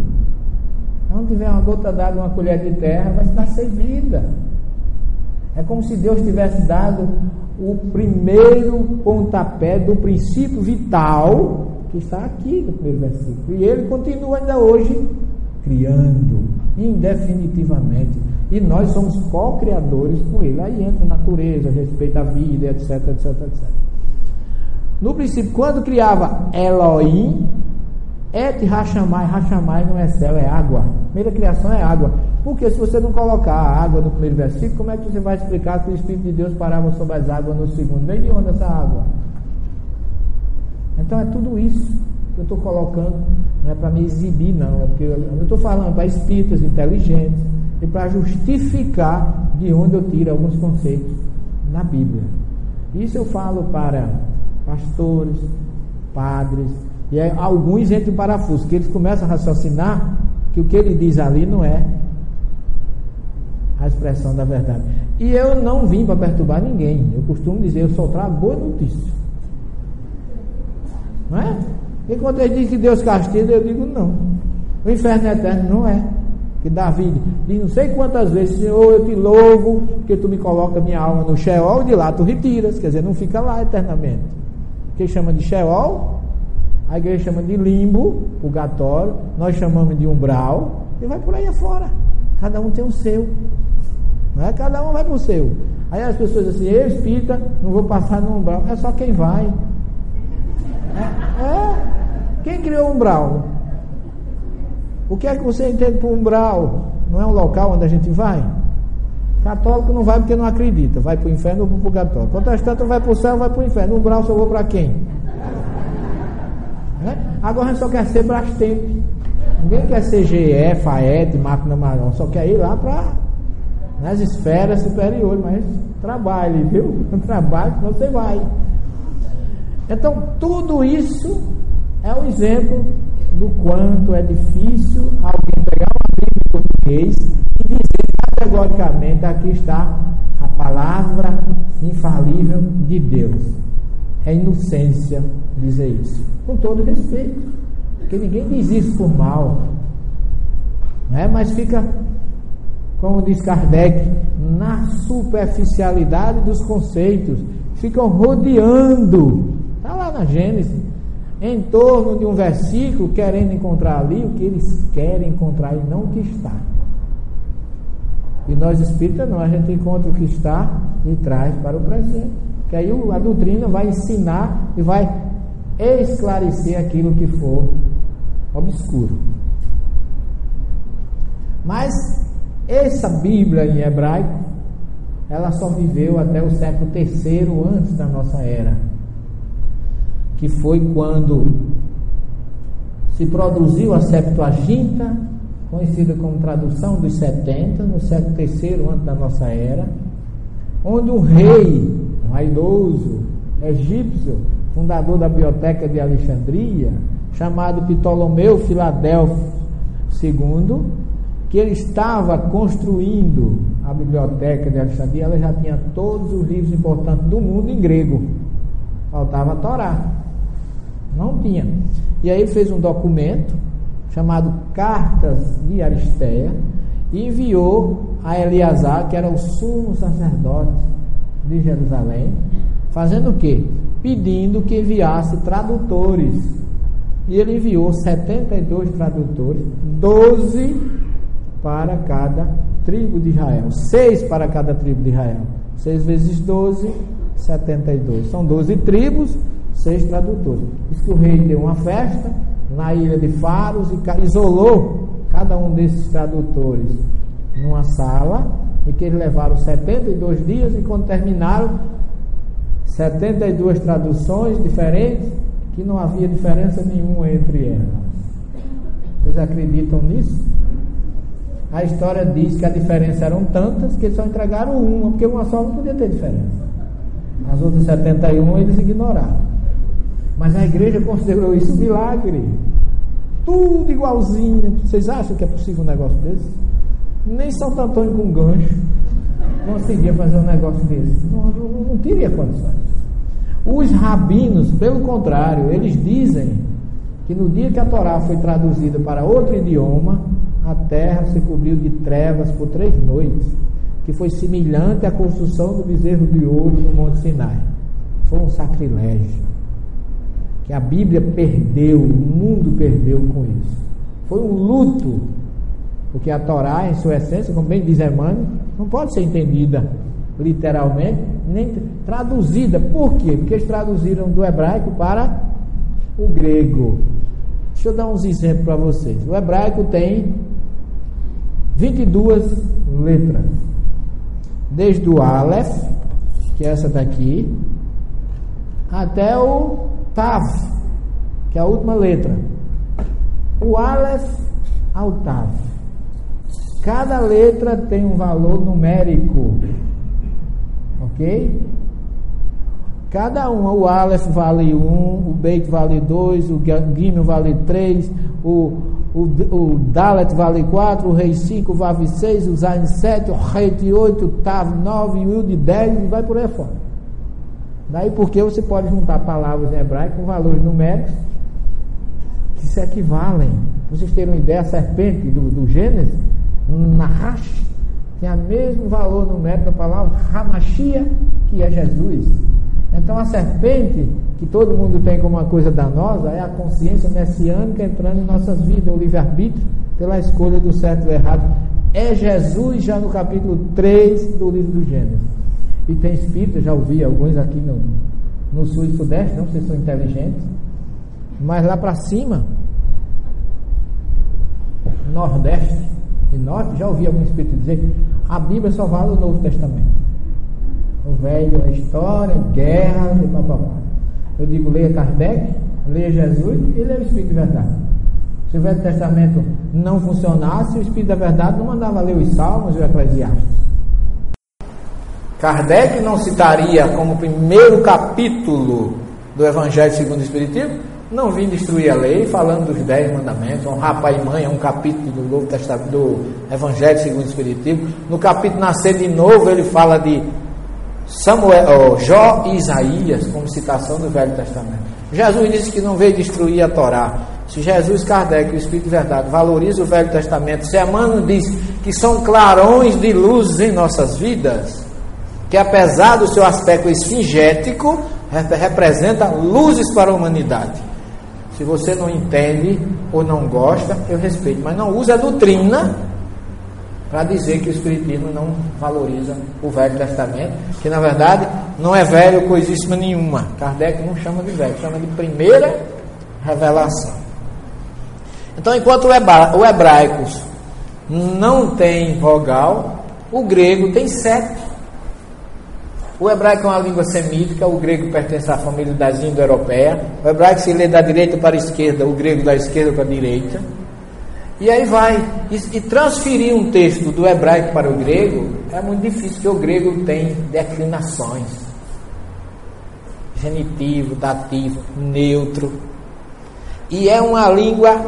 Não tiver uma gota d'água, uma colher de terra, vai estar servida. É como se Deus tivesse dado o primeiro pontapé do princípio vital que está aqui no primeiro versículo. E ele continua ainda hoje criando indefinitivamente. E nós somos co-criadores com ele. Aí entra a natureza, respeito à vida, etc, etc, etc. No princípio, quando criava Elohim, Et Hachamai, Hachamai não é céu, é água. Primeira criação é água. Porque se você não colocar a água no primeiro versículo, como é que você vai explicar que o Espírito de Deus parava sobre as águas no segundo? Vem de onde essa água? Então é tudo isso que eu estou colocando, não é para me exibir, não, é porque eu estou falando para espíritas inteligentes e para justificar de onde eu tiro alguns conceitos na Bíblia. Isso eu falo para pastores, padres, e aí, alguns entram em parafuso, que eles começam a raciocinar que o que ele diz ali não é a expressão da verdade. E eu não vim para perturbar ninguém. Eu costumo dizer, eu só trago boa notícia. Não é? Enquanto ele diz que Deus castiga, eu digo não. O inferno é eterno não é. Que Davi diz não sei quantas vezes, Senhor, eu te louvo, porque tu me coloca minha alma no Sheol, de lá tu retiras, quer dizer, não fica lá eternamente. Quem chama de Sheol, a igreja chama de limbo, purgatório, nós chamamos de umbral, e vai por aí afora. Cada um tem o seu. Não é? Cada um vai para o seu. Aí as pessoas dizem assim, eu espírita, não vou passar no umbral. É só quem vai. É. Quem criou umbral? O que é que você entende por umbral? Não é um local onde a gente vai? Católico não vai porque não acredita, vai para o inferno ou para o purgatório. Protestante vai para o céu, vai para o inferno. Umbral só vou para quem? É? Agora a gente só quer ser Brastemp. Ninguém quer ser GE, FAET, máquina marrom, só quer ir lá para nas esferas superiores, mas trabalhe, viu? Trabalhe você vai. Então, tudo isso é um exemplo do quanto é difícil alguém pegar uma Bíblia em português e dizer categoricamente: aqui está a palavra infalível de Deus. É inocência dizer isso, com todo respeito, porque ninguém diz isso por mal, né? mas fica, como diz Kardec, na superficialidade dos conceitos, ficam rodeando Está lá na Gênesis, em torno de um versículo, querendo encontrar ali o que eles querem encontrar e não o que está. E nós espíritas não, a gente encontra o que está e traz para o presente. Que aí a doutrina vai ensinar e vai esclarecer aquilo que for obscuro. Mas essa Bíblia em hebraico, ela só viveu até o século III antes da nossa era que foi quando se produziu a Septuaginta, conhecida como tradução dos 70, no século III antes da nossa era, onde um rei, um raidoso, egípcio, fundador da biblioteca de Alexandria, chamado Ptolomeu Filadelfo II, que ele estava construindo a biblioteca de Alexandria, ela já tinha todos os livros importantes do mundo em grego. Faltava a Torá. Não tinha. E aí fez um documento chamado Cartas de Aristeia e enviou a Eleazar, que era o sumo sacerdote de Jerusalém, fazendo o quê? Pedindo que enviasse tradutores. E ele enviou 72 tradutores, 12 para cada tribo de Israel, 6 para cada tribo de Israel. 6 vezes 12, 72. São 12 tribos, 6 tradutores. Diz que o rei deu uma festa na ilha de Faros e isolou cada um desses tradutores numa sala e que eles levaram 72 dias e quando terminaram 72 traduções diferentes que não havia diferença nenhuma entre elas. Vocês acreditam nisso? A história diz que a diferença eram tantas que eles só entregaram uma, porque uma só não podia ter diferença. As outras 71 eles ignoraram. Mas a igreja considerou isso um milagre. Tudo igualzinho. Vocês acham que é possível um negócio desse? Nem Santo Antônio com gancho conseguia fazer um negócio desse. Não, não, não teria condições. Os rabinos, pelo contrário, eles dizem que no dia que a Torá foi traduzida para outro idioma, a terra se cobriu de trevas por três noites, que foi semelhante à construção do bezerro de ouro no Monte Sinai. Foi um sacrilégio que a Bíblia perdeu, o mundo perdeu com isso. Foi um luto, porque a Torá, em sua essência, como bem diz Emmanuel, não pode ser entendida literalmente, nem traduzida. Por quê? Porque eles traduziram do hebraico para o grego. Deixa eu dar uns exemplos para vocês. O hebraico tem 22 letras. Desde o Aleph, que é essa daqui, até o Tav, que é a última letra. O Aleph ao Tav. Cada letra tem um valor numérico. Ok? Cada um, o Aleph vale 1, um, o Beit vale 2, o Gimel vale 3, o, o, o Dalet vale 4, o Rei 5, o Vav 6, o Zain 7, o Reit 8, o Tav 9, o Yud 10 e vai por aí fora. Daí porque você pode juntar palavras em hebraico com valores numéricos que se equivalem. Vocês terem uma ideia, a serpente do, do Gênesis, Nahash, tem o mesmo valor numérico da palavra Hamashia, que é Jesus. Então a serpente, que todo mundo tem como uma coisa danosa, é a consciência messiânica entrando em nossas vidas, o livre-arbítrio, pela escolha do certo e do errado. É Jesus já no capítulo 3 do livro do Gênesis. E tem espírito, já ouvi alguns aqui no, no sul e sudeste, não sei se são inteligentes, mas lá para cima, nordeste e norte, já ouvi algum espírito dizer a Bíblia só vale o Novo Testamento. O velho é história, guerra e papapá. Eu digo, leia Kardec, leia Jesus, ele é o Espírito de verdade. Se o Velho Testamento não funcionasse, o Espírito da Verdade não mandava ler os Salmos e o Eclesiastes. Kardec não citaria como primeiro capítulo do Evangelho segundo o Espiritismo, não vim destruir a lei, falando dos dez mandamentos, honrar pai e mãe, é um capítulo do Novo Testamento, do Evangelho segundo o Espiritismo. No capítulo Nascer de Novo, ele fala de Samuel, oh, Jó e Isaías, como citação do Velho Testamento. Jesus disse que não veio destruir a Torá. Se Jesus, Kardec, o Espírito de Verdade, valoriza o Velho Testamento, se Emmanuel diz que são clarões de luz em nossas vidas, que apesar do seu aspecto esfingético, representa luzes para a humanidade. Se você não entende ou não gosta, eu respeito, mas não use a doutrina para dizer que o Espiritismo não valoriza o Velho Testamento, que na verdade não é velho coisíssima nenhuma. Kardec não chama de velho, chama de primeira revelação. Então, enquanto o, hebraico não tem vogal, o grego tem sete. O hebraico é uma língua semítica, o grego pertence à família das indo-europeia. O hebraico se lê da direita para a esquerda, o grego da esquerda para a direita. E aí vai. E, e, transferir um texto do hebraico para o grego é muito difícil, porque o grego tem declinações. Genitivo, dativo, neutro. E é uma língua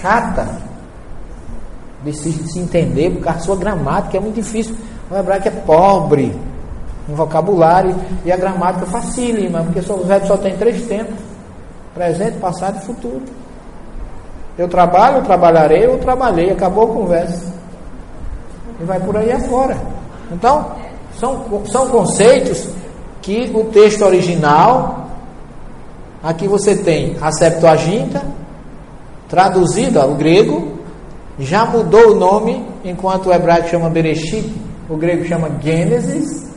chata de se, de se entender, porque a sua gramática é muito difícil. O hebraico é pobre em vocabulário e a gramática facílima, porque o verbo só tem três tempos. presente, passado e futuro. Eu trabalho, eu trabalharei, eu trabalhei, acabou a conversa. E vai por aí afora. Então, são, são conceitos que o texto original, aqui você tem a Septuaginta, traduzida ao grego, já mudou o nome, enquanto o hebraico chama Bereshit, o grego chama Gênesis.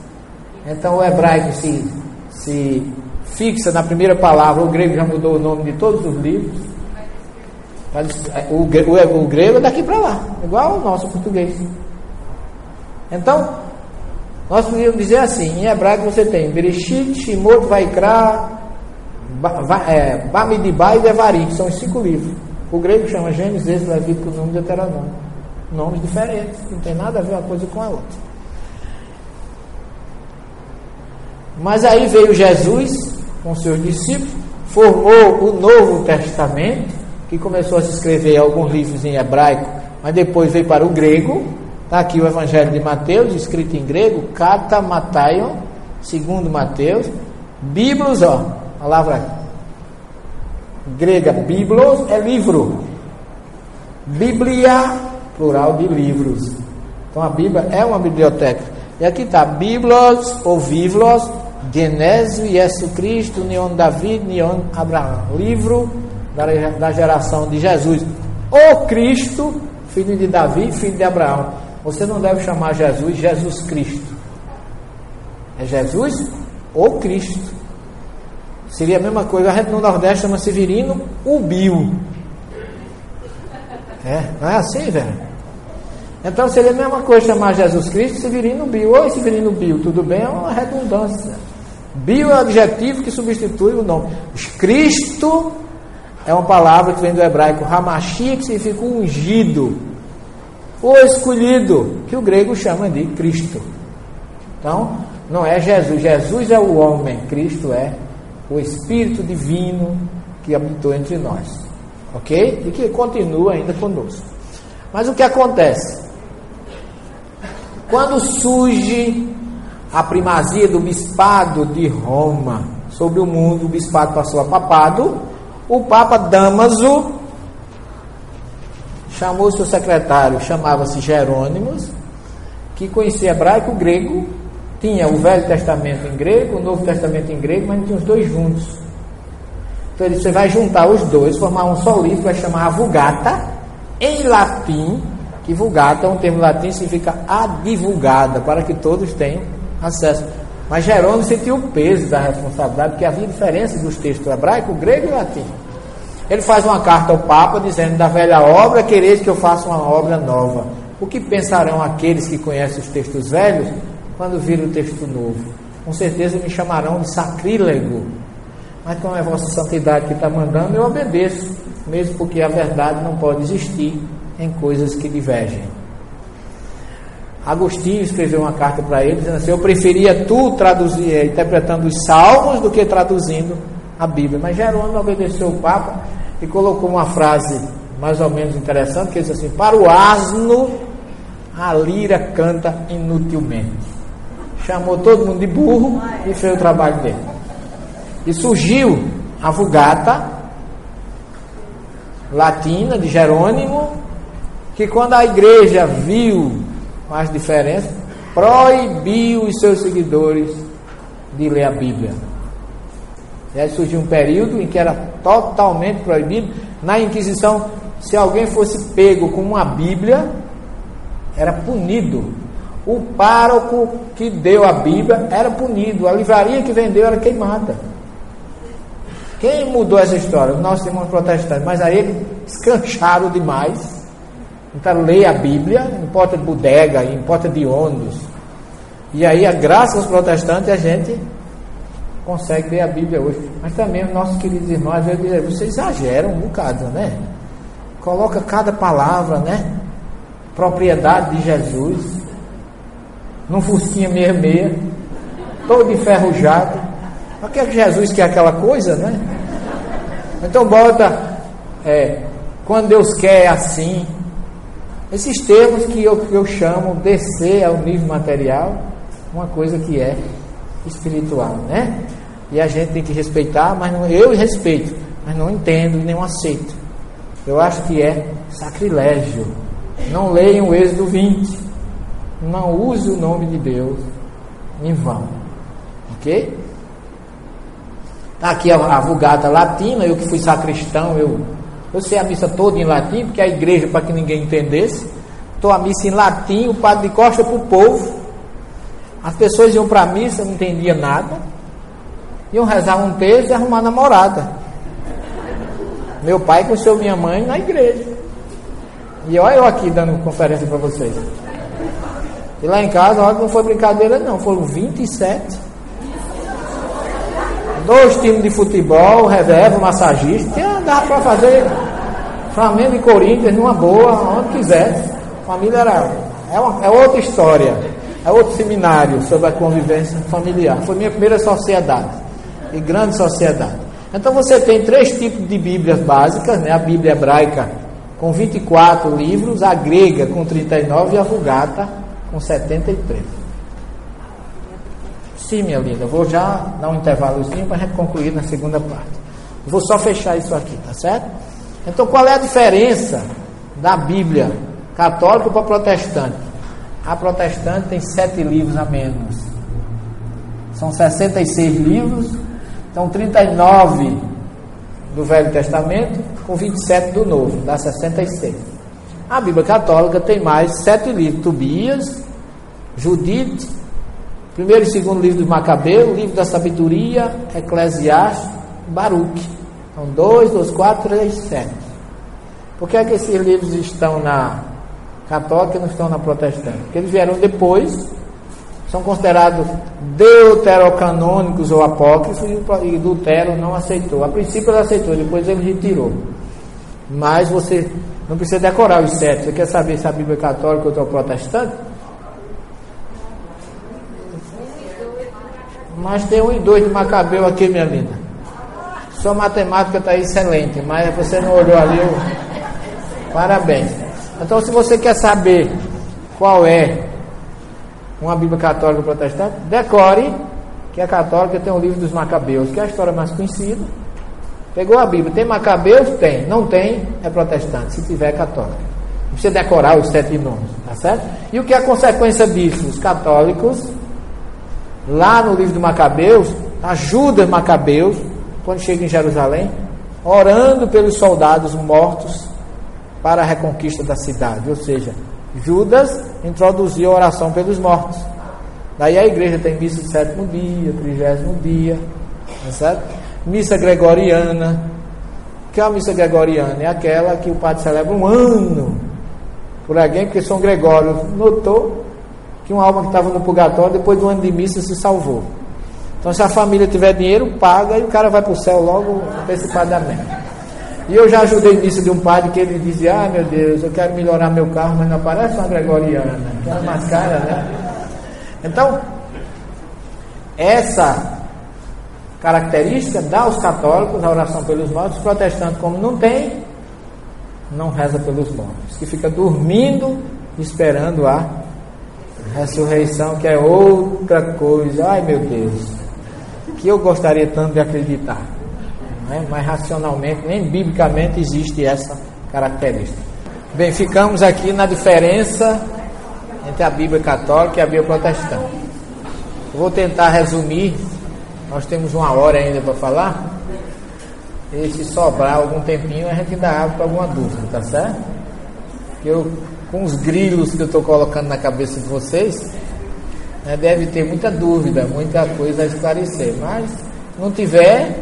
Então o hebraico se, se fixa na primeira palavra, o grego já mudou o nome de todos os livros. O, o, o grego é daqui para lá, igual o nosso português. Então, nós podíamos dizer assim: em hebraico você tem Bereshit, Shimot, Vaikra, é, Bamidibá e Devarim, que são os cinco livros. O grego chama Gênesis, Levítico, o nome de Deuteronômio. Nomes diferentes, não tem nada a ver uma coisa com a outra. Mas aí veio Jesus com seus discípulos, formou o Novo Testamento, que começou a se escrever alguns livros em hebraico, mas depois veio para o grego. Está aqui o Evangelho de Mateus, escrito em grego, Kata Mataion, segundo Mateus, Biblos, ó, palavra grega biblos é livro. Bíblia, plural de livros. Então a Bíblia é uma biblioteca. E aqui está, Biblos ou Vivlos, Genésio, Jesus Cristo, Neon David, Neon Abraão. Livro da, da geração de Jesus. O Cristo, filho de Davi, filho de Abraão. Você não deve chamar Jesus Jesus Cristo. É Jesus ou Cristo. Seria a mesma coisa, a gente no Nordeste chama Severino Ubil. É, não é assim, velho? Então seria a mesma coisa chamar Jesus Cristo Severino Bio. Oi, Severino Bio, tudo bem? É uma redundância. Bio é o adjetivo que substitui o nome. Cristo é uma palavra que vem do hebraico Hamashia, que significa ungido, o escolhido, que o grego chama de Cristo. Então, não é Jesus. Jesus é o homem, Cristo é o Espírito Divino que habitou entre nós. Ok? E que continua ainda conosco. Mas o que acontece? Quando surge a primazia do bispado de Roma sobre o mundo, o bispado passou a papado, o Papa Damaso chamou seu secretário, chamava-se Jerônimos, que conhecia hebraico, grego tinha o Velho Testamento em grego, o Novo Testamento em grego, mas não tinha os dois juntos. Então ele disse, você vai juntar os dois, formar um só livro, vai chamar a Vulgata, em latim, que Vulgata é um termo latim, significa adivulgada, para que todos tenham acesso. Mas Jerônimo sentiu o peso da responsabilidade, porque havia diferença dos textos hebraico, grego e latim. Ele faz uma carta ao Papa dizendo: Da velha obra, quereis que eu faça uma obra nova. O que pensarão aqueles que conhecem os textos velhos quando vir o texto novo. Com certeza me chamarão de sacrílego. Mas como é a vossa santidade que está mandando, eu obedeço, mesmo porque a verdade não pode existir em coisas que divergem. Agostinho escreveu uma carta para ele dizendo assim: Eu preferia tu traduzir, eh, interpretando os salmos do que traduzindo a Bíblia. Mas Jerônimo obedeceu o Papa e colocou uma frase mais ou menos interessante, que diz assim: Para o asno a lira canta inutilmente chamou todo mundo de burro e fez o trabalho dele. E surgiu a Vulgata latina de Jerônimo, que quando a igreja viu as diferenças, proibiu os seus seguidores de ler a Bíblia. E aí surgiu um período em que era totalmente proibido. Na Inquisição, se alguém fosse pego com uma Bíblia, era punido o pároco que deu a Bíblia era punido, a livraria que vendeu era queimada. Quem mudou essa história? Nós temos protestantes, mas aí eles escancharam demais. Então, leia a Bíblia, em porta de bodega, em porta de ônibus. E aí, graças aos protestantes, a gente consegue ler a Bíblia hoje. Mas também os nossos queridos irmãos, às vezes vocês exageram um bocado, né? Coloca cada palavra, né? Propriedade de Jesus num Fusquinha 66, todo enferrujado. Mas que é que Jesus quer aquela coisa, né? Então bota, é, quando Deus quer é assim. Esses termos que eu, que eu chamo descer ao nível material, uma coisa que é espiritual, né? E a gente tem que respeitar, mas não, eu respeito. mas não entendo e não aceito. Eu acho que é sacrilégio. Não leiam o Êxodo 20. Não use o nome de Deus em vão. Ok? Está aqui a, a vulgata latina, eu que fui sacristão, eu, eu sei a missa toda em latim, porque a igreja, para que ninguém entendesse, estou a missa em latim, o padre de costa para o povo. As pessoas iam para a missa, não entendiam nada, iam rezar um texto e arrumar namorada. Meu pai conheceu minha mãe na igreja. E olha eu aqui dando conferência para vocês. E lá em casa, olha, não foi brincadeira não, foram 27 dois times de futebol, reserva, massagista, dava para fazer Flamengo e Corinthians numa boa, onde quisesse. Família era. É, uma, é outra história, é outro seminário sobre a convivência familiar. Foi minha primeira sociedade, e grande sociedade. Então você tem três tipos de Bíblias básicas, né? a Bíblia hebraica com 24 livros, a grega com 39 e a Vulgata com 73. Sim, minha linda, vou já dar um intervalozinho para a gente concluir na segunda parte. Vou só fechar isso aqui, tá certo? Então, qual é a diferença da Bíblia católica para protestante? A protestante tem sete livros a menos. São 66 livros, então 39 do Velho Testamento com 27 do Novo, dá 66. A Bíblia católica tem mais sete livros: Tobias, Judite, Primeiro e segundo livro do Macabeu, livro da sabedoria, Eclesiastes, Baruque. São dois, dois, quatro, três, sete. Por que é que esses livros estão na católica e não estão na protestante? Porque eles vieram depois, são considerados deuterocanônicos ou apócrifos e Lutero não aceitou. A princípio ele aceitou, depois ele retirou. Mas você não precisa decorar os sete. Você quer saber se a Bíblia é católica ou é protestante? Mas tem um e dois de Macabeu aqui, minha linda. Sua matemática está excelente, mas você não olhou ali. Eu... Parabéns. Então, se você quer saber qual é uma Bíblia católica protestante, decore que a católica tem o livro dos Macabeus, que é a história mais conhecida. Pegou a Bíblia, tem Macabeus? Tem. Não tem, é protestante. Se tiver, é católica. Precisa decorar os sete nomes, tá certo? E o que é a consequência disso? Os católicos lá no livro de Macabeus, ajuda Macabeus, quando chega em Jerusalém, orando pelos soldados mortos para a reconquista da cidade. Ou seja, Judas introduziu a oração pelos mortos. Daí a igreja tem missa de sétimo dia, trigésimo dia, tá certo? Missa gregoriana. que é a missa gregoriana? É aquela que o padre celebra um ano por alguém, porque São Gregório notou que uma alma que estava no purgatório, depois de um ano de missa, se salvou. Então, se a família tiver dinheiro, paga e o cara vai para o céu logo antecipadamente. E eu já ajudei nisso de um padre que ele dizia: Ah, meu Deus, eu quero melhorar meu carro, mas não aparece uma gregoriana, que era mais cara, né? Então, essa característica dá aos católicos a oração pelos mortos, os protestantes, como não tem, não reza pelos mortos, que fica dormindo esperando a ressurreição que é outra coisa. Ai meu Deus, que eu gostaria tanto de acreditar. É? Mas racionalmente, nem biblicamente existe essa característica. Bem, ficamos aqui na diferença entre a Bíblia católica e a Bíblia protestante. Vou tentar resumir, nós temos uma hora ainda para falar. E se sobrar algum tempinho, a gente dá abre para alguma dúvida, tá certo? Eu com os grilos que eu estou colocando na cabeça de vocês, né, deve ter muita dúvida, muita coisa a esclarecer. Mas não tiver,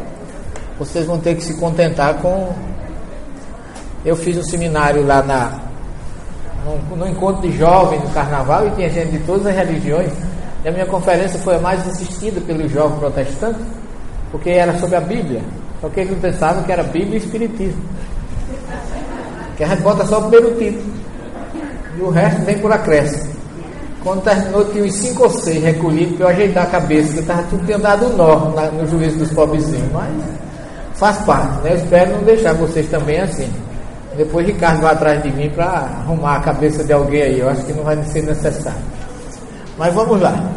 vocês vão ter que se contentar com. Eu fiz um seminário lá na, no, no encontro de jovens no carnaval e tinha gente de todas as religiões. E a minha conferência foi a mais assistida pelos jovens protestantes, porque era sobre a Bíblia. Só que eles pensavam que era Bíblia e Espiritismo. Que a gente bota só o primeiro título e o resto vem por acréscimo. Quando terminou, tinha uns cinco ou seis recolhidos para eu ajeitar a cabeça, que estava tudo tinha dado nó no juízo dos pobrezinhos, mas faz parte, né? Eu espero não deixar vocês também assim. Depois Ricardo vai atrás de mim para arrumar a cabeça de alguém aí, eu acho que não vai ser necessário. Mas vamos lá.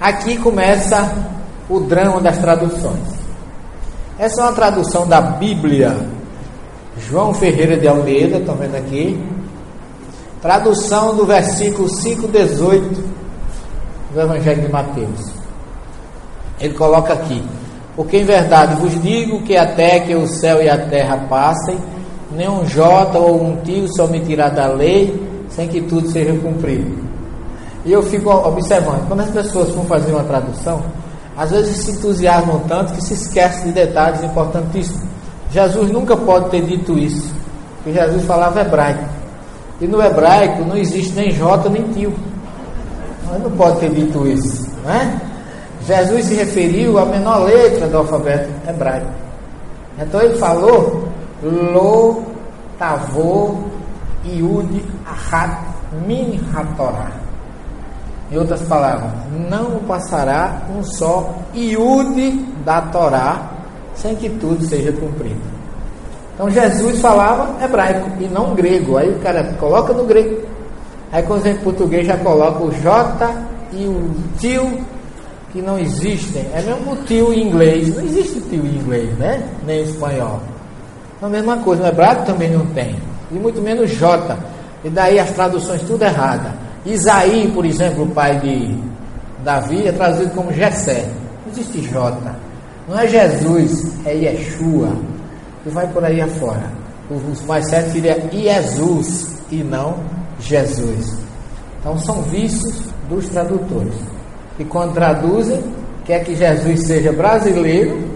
Aqui começa o drama das traduções. Essa é uma tradução da Bíblia. João Ferreira de Almeida, estão vendo aqui? Tradução do versículo 5,18 do Evangelho de Mateus. Ele coloca aqui: Porque em verdade vos digo que até que o céu e a terra passem, nem um jota ou um tio se omitirá da lei, sem que tudo seja cumprido. E eu fico observando, quando as pessoas vão fazer uma tradução, às vezes se entusiasmam tanto que se esquece de detalhes importantíssimos. Jesus nunca pode ter dito isso, porque Jesus falava hebraico. E no hebraico não existe nem J nem tio. Não pode ter dito isso, não é? Jesus se referiu à menor letra do alfabeto hebraico. Então ele falou Lo, Tavô, Iud, Ahat, Min, Hatorah. Em outras palavras, não passará um só iude da Torá sem que tudo seja cumprido. Então Jesus falava hebraico e não grego. Aí o cara coloca no grego. Aí quando vem em português já coloca o J e o tio que não existem. É mesmo o tio em inglês. Não existe tio em inglês, né? Nem em espanhol. Então, a mesma coisa, no hebraico também não tem. E muito menos J. E daí as traduções tudo errada. Isaí, por exemplo, o pai de Davi, é traduzido como Jessé. Não existe J. Não é Jesus, é Yeshua. E vai por aí afora. O mais certo seria Jesus e não Jesus. Então são vícios dos tradutores. E quando traduzem, quer que Jesus seja brasileiro,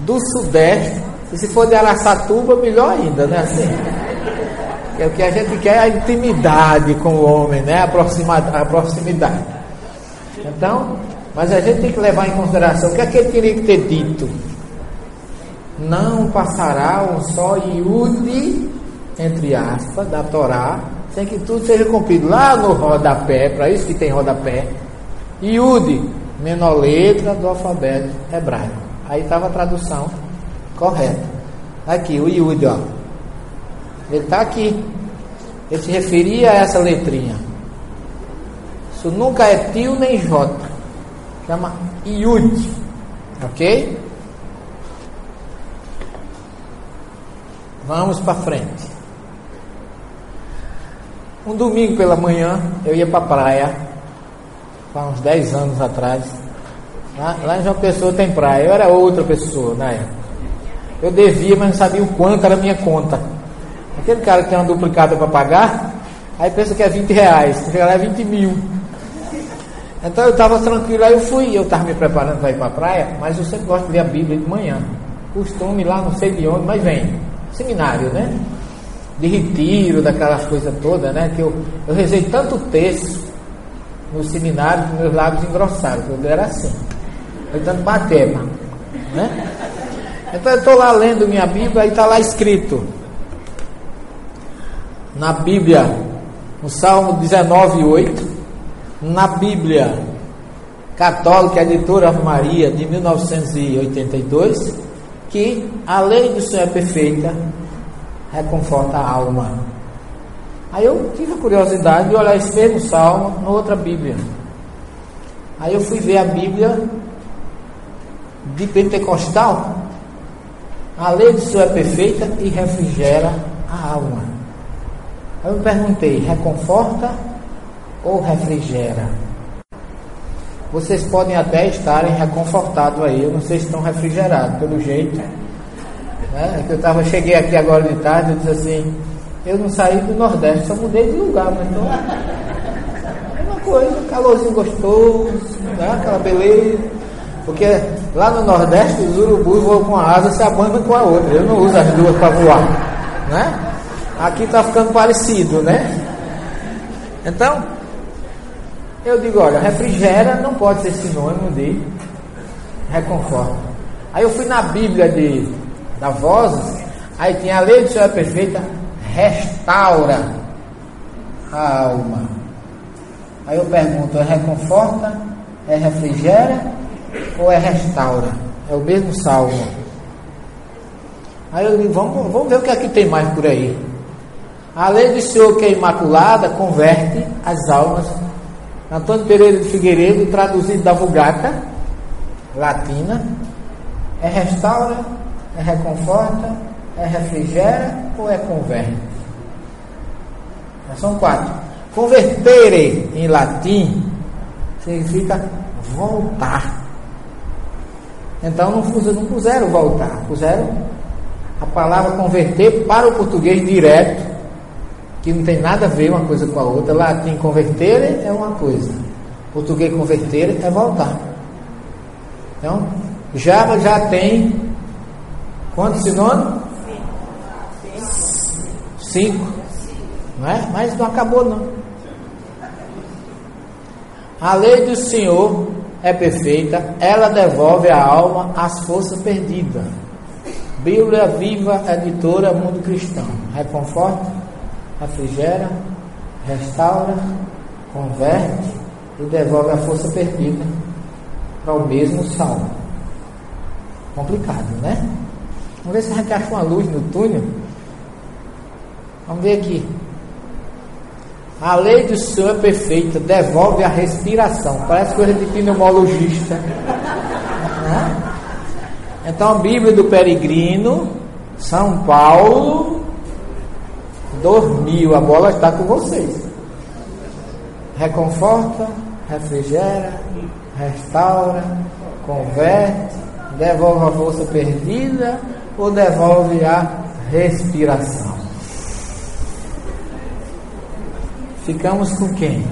do Sudeste, e se for de Araçatuba, melhor ainda, né? Assim. É o que a gente quer é a intimidade com o homem, né? A, a proximidade. Então, mas a gente tem que levar em consideração o que é que ele teria que ter dito. Não passará um só iude, entre aspas, da Torá, sem que tudo seja cumprido. Lá no rodapé, para isso que tem rodapé, iude, menor letra do alfabeto hebraico. Aí estava a tradução correta. Aqui, o iude, ó. Ele está aqui. Ele se referia a essa letrinha. Isso nunca é tio nem J. Chama Iud. Ok? Vamos para frente. Um domingo pela manhã eu ia para a praia, há uns 10 anos atrás. Lá, lá em João Pessoa tem praia, eu era outra pessoa na época. Eu devia, mas não sabia o quanto era a minha conta. Aquele cara que tem uma duplicada para pagar, aí pensa que é 20 reais, chega lá é 20 mil. Então eu estava tranquilo, aí eu fui, eu estava me preparando para ir para a praia, mas eu sempre gosto de ler a Bíblia de manhã. Costume lá, não sei de onde, mas vem. Seminário, né? De retiro, daquelas coisas todas, né? Que eu, eu rezei tanto texto no seminário que meus lábios engrossaram, porque eu era assim. Foi tanto bater, né? Então eu estou lá lendo minha Bíblia e está lá escrito na Bíblia, no Salmo 19, 8, na Bíblia Católica Editora Maria de 1982, que a lei do Senhor é perfeita, reconforta a alma. Aí eu tive a curiosidade de olhar esse mesmo salmo na outra Bíblia. Aí eu fui ver a Bíblia de Pentecostal. A lei do Senhor é perfeita e refrigera a alma. Aí eu perguntei: reconforta ou refrigera? Vocês podem até estarem reconfortados aí, eu não sei se estão refrigerados, pelo jeito. Né? É eu tava, cheguei aqui agora de tarde e disse assim: eu não saí do Nordeste, só mudei de lugar, mas então. É uma coisa, calorzinho gostoso, né? aquela beleza. Porque lá no Nordeste os urubus voam com a asa se abandam com a outra. Eu não uso as duas para voar. Né? Aqui está ficando parecido, né? Então, eu digo, olha, refrigera não pode ser sinônimo de reconforta. Aí eu fui na Bíblia de, da Vozes, aí tinha a lei do Senhor perfeita, restaura a alma. Aí eu pergunto, é reconforta, é refrigera ou é restaura? É o mesmo salmo. Aí eu digo, vamos, vamos ver o que aqui é tem mais por aí. A lei do Senhor que é imaculada converte as almas. Antônio Pereira de Figueiredo, traduzido da Vulgata, latina, É restaura, é reconforta, é refrigera ou é converte? São quatro. Convertere em latim significa voltar. Então não, não puseram voltar, puseram a palavra converter para o português direto, que não tem nada a ver uma coisa com a outra. Latim converter é uma coisa, português converter é voltar. Então, já já tem quantos sinônimos? Cinco. Não é? Mas não acabou não. A lei do Senhor é perfeita, ela devolve a alma às forças perdidas. Bíblia Viva, editora Mundo Cristão. Reconforta, refrigera, restaura, converte e devolve a força perdida para o mesmo salmo. Complicado, né? Vamos ver se a gente acha uma luz no túnel. Vamos ver aqui. A lei do Senhor é perfeita, devolve a respiração. Parece coisa de pneumologista. Então, a Bíblia do Peregrino, São Paulo, dormiu. A bola está com vocês. Reconforta, refrigera, restaura, converte, devolve a força perdida ou devolve a respiração. Ficamos com quem?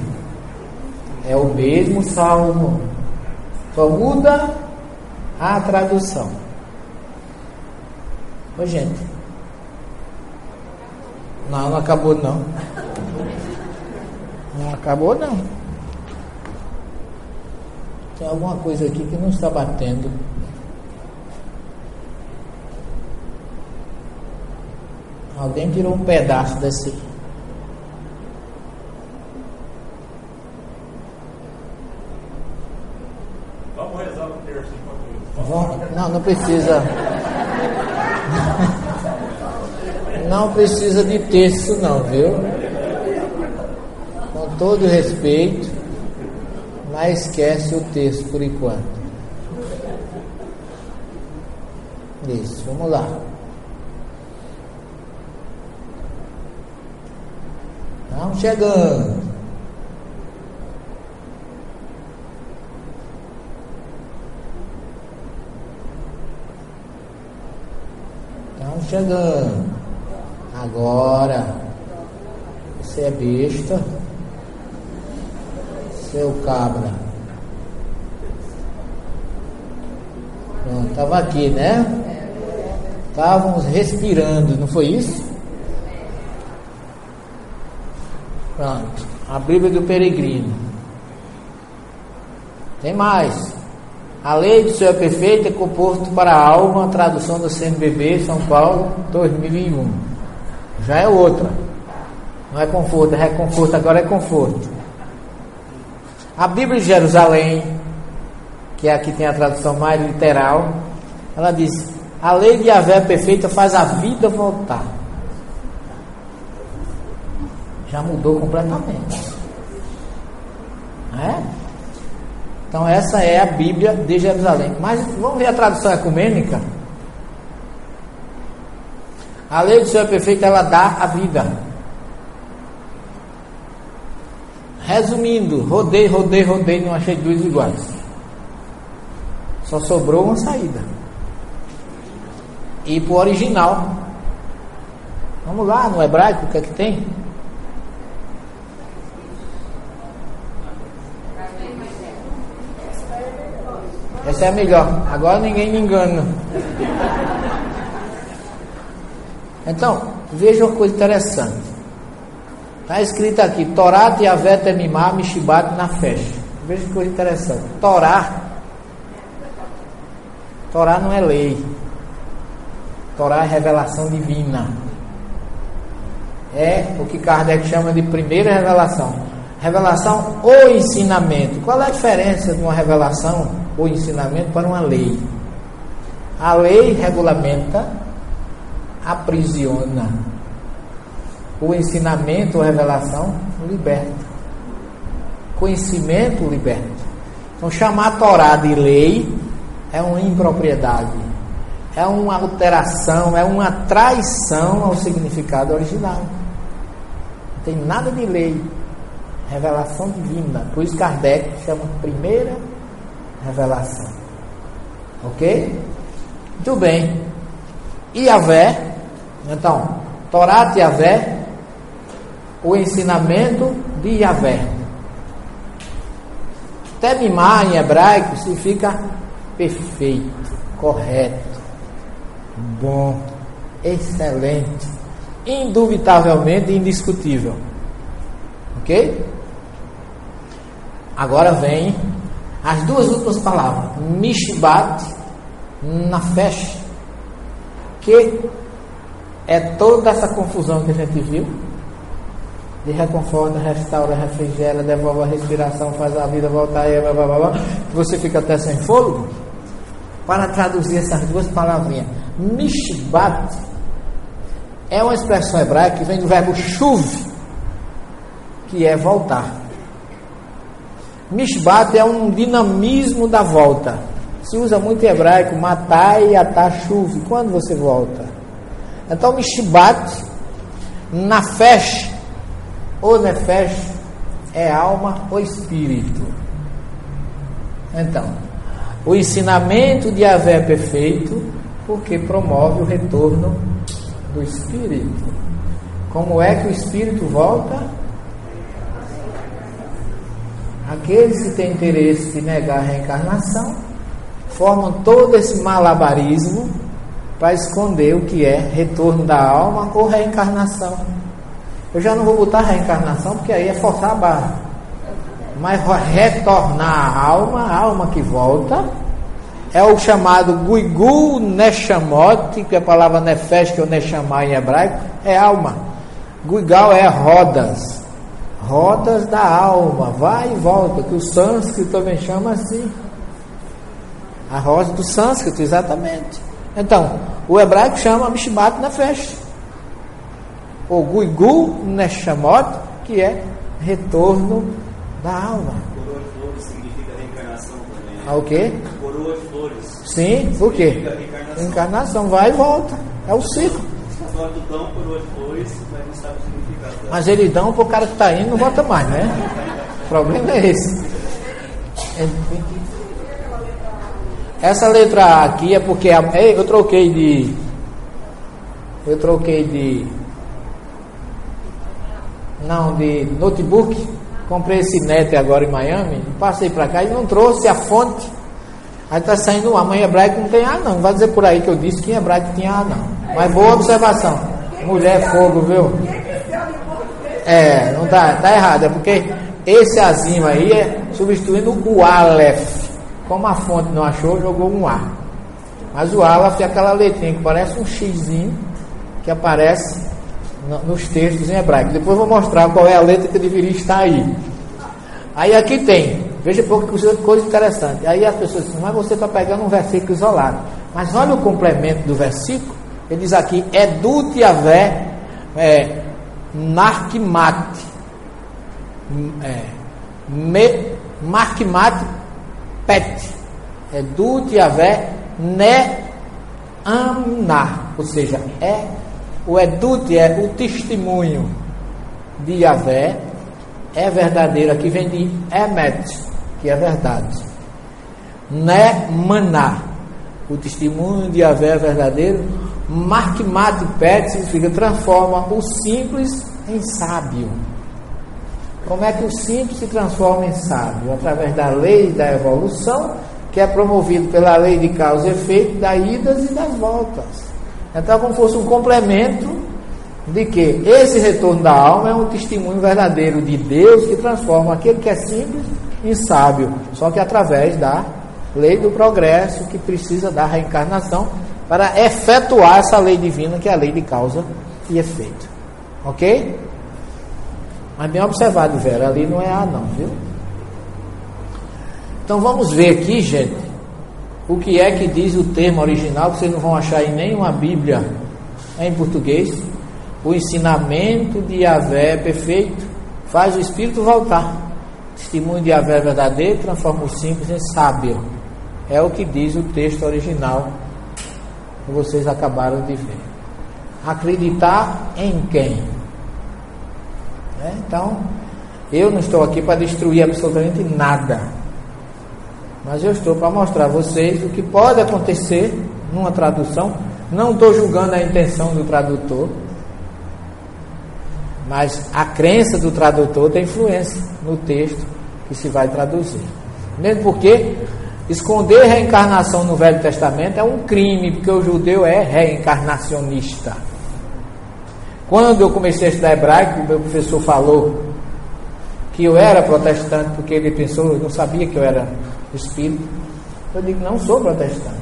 É o mesmo salmo, só muda a tradução. Ô gente, não, não acabou não. Não acabou não. Tem alguma coisa aqui que não está batendo. Alguém tirou um pedaço desse Não, não precisa. Não precisa de texto, não, viu? Com todo respeito, mas esquece o texto por enquanto. Isso, vamos lá. Estamos chegando. chegando. Agora, você é besta, seu cabra. Pronto, estava aqui, né? Estávamos respirando, não foi isso? Pronto, a Bíblia do Peregrino. Tem mais. A lei do Senhor é perfeita é composto para a alma, tradução do CNBB, São Paulo, 2001. Já é outra. Não é conforto, é reconforto, agora é conforto. A Bíblia de Jerusalém, que aqui tem a tradução mais literal, ela diz: A lei de Yahvé perfeita faz a vida voltar. Já mudou completamente. Não é? Então essa é a Bíblia de Jerusalém. Mas vamos ver a tradução ecumênica. A lei do Senhor é perfeita, ela dá a vida. Resumindo, rodei, rodei, rodei, não achei duas iguais. Só sobrou uma saída. E para o original. Vamos lá, no hebraico, o que é que tem? Essa é a melhor. Agora ninguém me engana. Então, veja uma coisa interessante. Está escrito aqui: Torá e Aveta Mimá Mishibat na festa. Veja que coisa interessante. Torá. Torá não é lei. Torá é revelação divina. É o que Kardec chama de primeira revelação. Revelação ou ensinamento. Qual é a diferença de uma revelação o ensinamento para uma lei. A lei regulamenta, aprisiona. O ensinamento ou revelação liberta. Conhecimento liberta. Então, chamar a Torá de lei é uma impropriedade. é uma alteração, é uma traição ao significado original. Não tem nada de lei. Revelação divina. Por isso Kardec chama primeira revelação. Ok? Muito bem. Iavé, então, Torá de Iavé, o ensinamento de Iavé. Temimá em hebraico significa perfeito, correto, bom, excelente, indubitavelmente indiscutível. Ok? Agora vem as duas últimas palavras: Mishbat, Nafesh, que é toda essa confusão que a gente viu. De reconforta, restaura, refrigera, devolve a respiração, faz a vida voltar e blá, blá, blá, blá, você fica até sem fôlego. Para traduzir essas duas palavrinhas, Mishbat é uma expressão hebraica que vem do verbo chuv, que é voltar. Mishbat é um dinamismo da volta. Se usa muito em hebraico, matar e atar chuve. Quando você volta? Então, Mishbat, Nafesh, ou Nefesh, é alma ou espírito. Então, o ensinamento de Avé é perfeito porque promove o retorno do espírito. Como é que o espírito volta? Aqueles que têm interesse de negar a reencarnação formam todo esse malabarismo para esconder o que é retorno da alma ou reencarnação. Eu já não vou botar reencarnação porque aí é forçar a barra. Mas retornar a alma, a alma que volta, é o chamado Guigu Neshamot, que é a palavra Nefesh, que é o em hebraico, é alma. Guigal é rodas rodas da alma, vai e volta, que o sânscrito também chama assim. A roda do sânscrito, exatamente. Então, o hebraico chama Mishmat Nefesh. Ou Guigu Neshamot, que é retorno da alma.
Coroa de flores significa reencarnação também.
Ah, o quê?
Coroa de flores.
Sim, o quê?
Reencarnação.
Encarnação, vai e volta. É o ciclo.
Só que dão coroa de flores, mas não sabe o significado.
Mas eles dão para o cara que está indo não volta mais, né? O problema é esse. Essa letra A aqui é porque a- eu troquei de. Eu troquei de. Não, de notebook. Comprei esse net agora em Miami. Passei para cá e não trouxe a fonte. Aí está saindo um A. Mas em hebraico não tem A, não. Não vai dizer por aí que eu disse que em hebraico tinha A, não. Mas boa observação. Mulher é fogo, viu? É, não tá, tá errado, é porque esse azinho aí é substituindo o Aleph. Como a fonte não achou, jogou um A. Mas o Aleph é aquela letrinha que parece um xizinho que aparece no- nos textos em hebraico. Depois vou mostrar qual é a letra que deveria estar aí. Aí aqui tem, veja pouco coisa coisa interessante. Aí as pessoas dizem, mas você está pegando um versículo isolado. Mas olha o complemento do versículo. Ele diz aqui, Edut Yavé é, Narkmat. É, me, Markmat Pet. Edut Yavé Ne Amnar. Ou seja, é o Edut é o testemunho de Yavé é verdadeiro, aqui vem de Emet, que é verdade. Né maná, o testemunho de Yahvé é verdadeiro. Markmat pet significa transforma o simples em sábio. Como é que o simples se transforma em sábio? Através da lei da evolução, que é promovido pela lei de causa e efeito, das idas e das voltas. Então, como fosse um complemento de que esse retorno da alma é um testemunho verdadeiro de Deus que transforma aquele que é simples em sábio, só que através da lei do progresso que precisa da reencarnação para efetuar essa lei divina que é a lei de causa e efeito. Ok? Mas bem observado, Vera, ali não é A não, viu? Então vamos ver aqui, gente, o que é que diz o termo original, que vocês não vão achar em nenhuma Bíblia em português. O ensinamento de Yahvé é perfeito, faz o espírito voltar. Testemunho de Yahvé é verdadeiro, transforma o simples em sábio. É o que diz o texto original que vocês acabaram de ver. Acreditar em quem? Né? Então, eu não estou aqui para destruir absolutamente nada. Mas eu estou para mostrar a vocês o que pode acontecer numa tradução. Não estou julgando a intenção do tradutor, mas a crença do tradutor tem influência no texto que se vai traduzir. Mesmo porque esconder reencarnação no Velho Testamento é um crime, porque o judeu é reencarnacionista. Quando eu comecei a estudar hebraico, meu professor falou que eu era protestante, porque ele pensou, não sabia que eu era espírita. Eu digo, não sou protestante,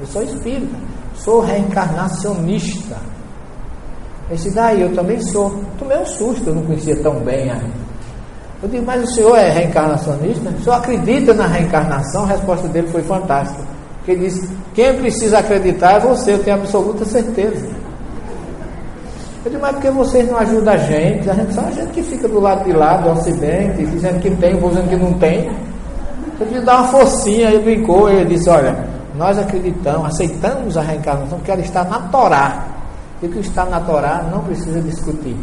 eu sou espírita, sou reencarnacionista. Esse daí eu também sou. Tomei um susto, eu não conhecia tão bem ainda. Eu digo, mas o senhor é reencarnacionista? O senhor acredita na reencarnação? A resposta dele foi fantástica. Ele disse: quem precisa acreditar é você, eu tenho absoluta certeza. Eu digo, mas porque vocês não ajudam a gente? A gente só a gente que fica do lado de lá, do ocidente, dizendo que tem, dizendo que não tem. Eu disse, dá uma forcinha, ele brincou, ele disse, olha, nós acreditamos, aceitamos a reencarnação porque ela está na Torá. E o que está na Torá não precisa discutir.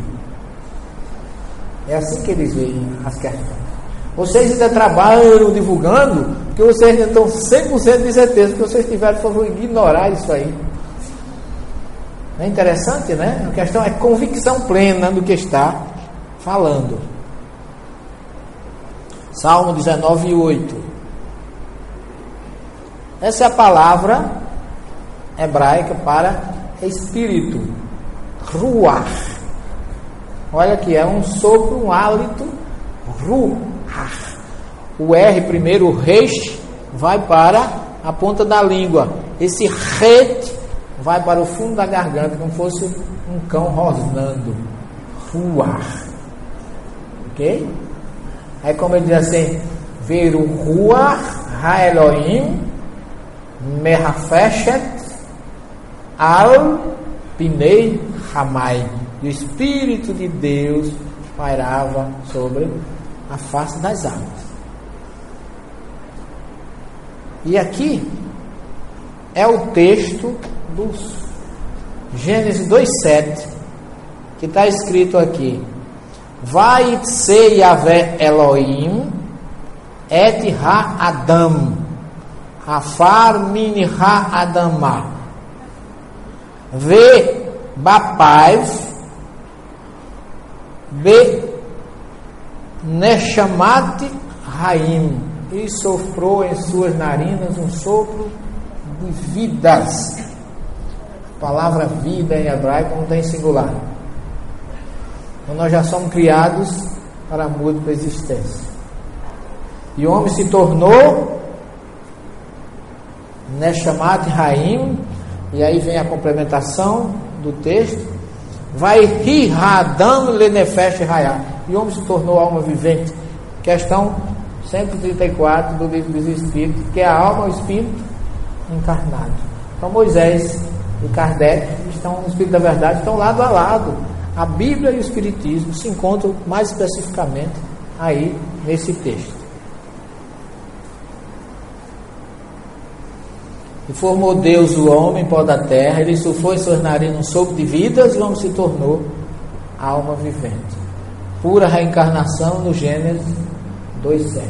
É assim que eles veem as questões. Vocês ainda trabalham divulgando, porque vocês ainda estão 100% de certeza que vocês tiveram, por favor, ignorar isso aí. É interessante, né? A questão é convicção plena do que está falando. Salmo 19, 8. Essa é a palavra hebraica para espírito. Ruach. Olha aqui, é um sopro, um hálito. Ruach. O R primeiro, o resh, vai para a ponta da língua. Esse ret vai para o fundo da garganta, como fosse um cão rosnando. Ruach. Ok? Aí como ele diz assim, ver o Ruach Ha-Elohim Merafeshet Al Pinei Hamai. E o Espírito de Deus pairava sobre a face das águas. E aqui é o texto do Gênesis 2,7 que está escrito aqui. Vai ser Yahvé Elohim et ha-adam Afar min ha-adamah Ve bapaiv Be Neshamat Raim e soprou em suas narinas um sopro de vidas. Palavra vida em hebraico não tem singular. Então nós já somos criados para a múltipla existência. E o homem se tornou Neshamat Raim, e aí vem a complementação do texto Vai Rihadam Lenefesh Rayá. E o homem se tornou alma vivente. Questão 134 do livro dos Espíritos, que é a alma o espírito encarnado. Então Moisés e Kardec estão no Espírito da Verdade, estão lado a lado. A Bíblia e o Espiritismo se encontram mais especificamente aí nesse texto. E formou Deus o homem, pó da terra, ele sufou em suas narinas um sopro de vidas e o homem se tornou alma vivente. Pura reencarnação no Gênesis 2,7.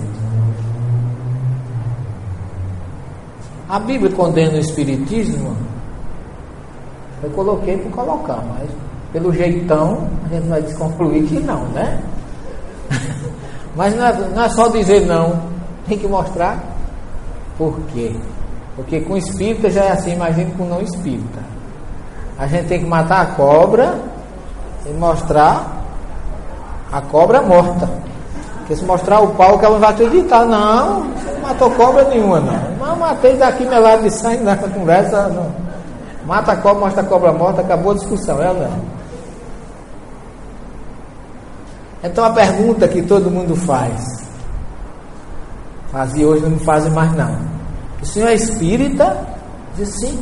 A Bíblia condena o Espiritismo, eu coloquei por colocar, mas pelo jeitão a gente vai desconcluir que não, né? mas não é, não é só dizer não, tem que mostrar por quê. Porque com espírita já é assim, imagine com não espírita. A gente tem que matar a cobra e mostrar a cobra morta. Porque se mostrar o pau que ela não vai acreditar, não, não matou cobra nenhuma, não. Não matei daqui melado de sangue nessa conversa, não. Mata a cobra, mostra a cobra morta, acabou a discussão, é não? Então a pergunta que todo mundo faz, fazia hoje não fazem mais não. O senhor é espírita? Diz sim.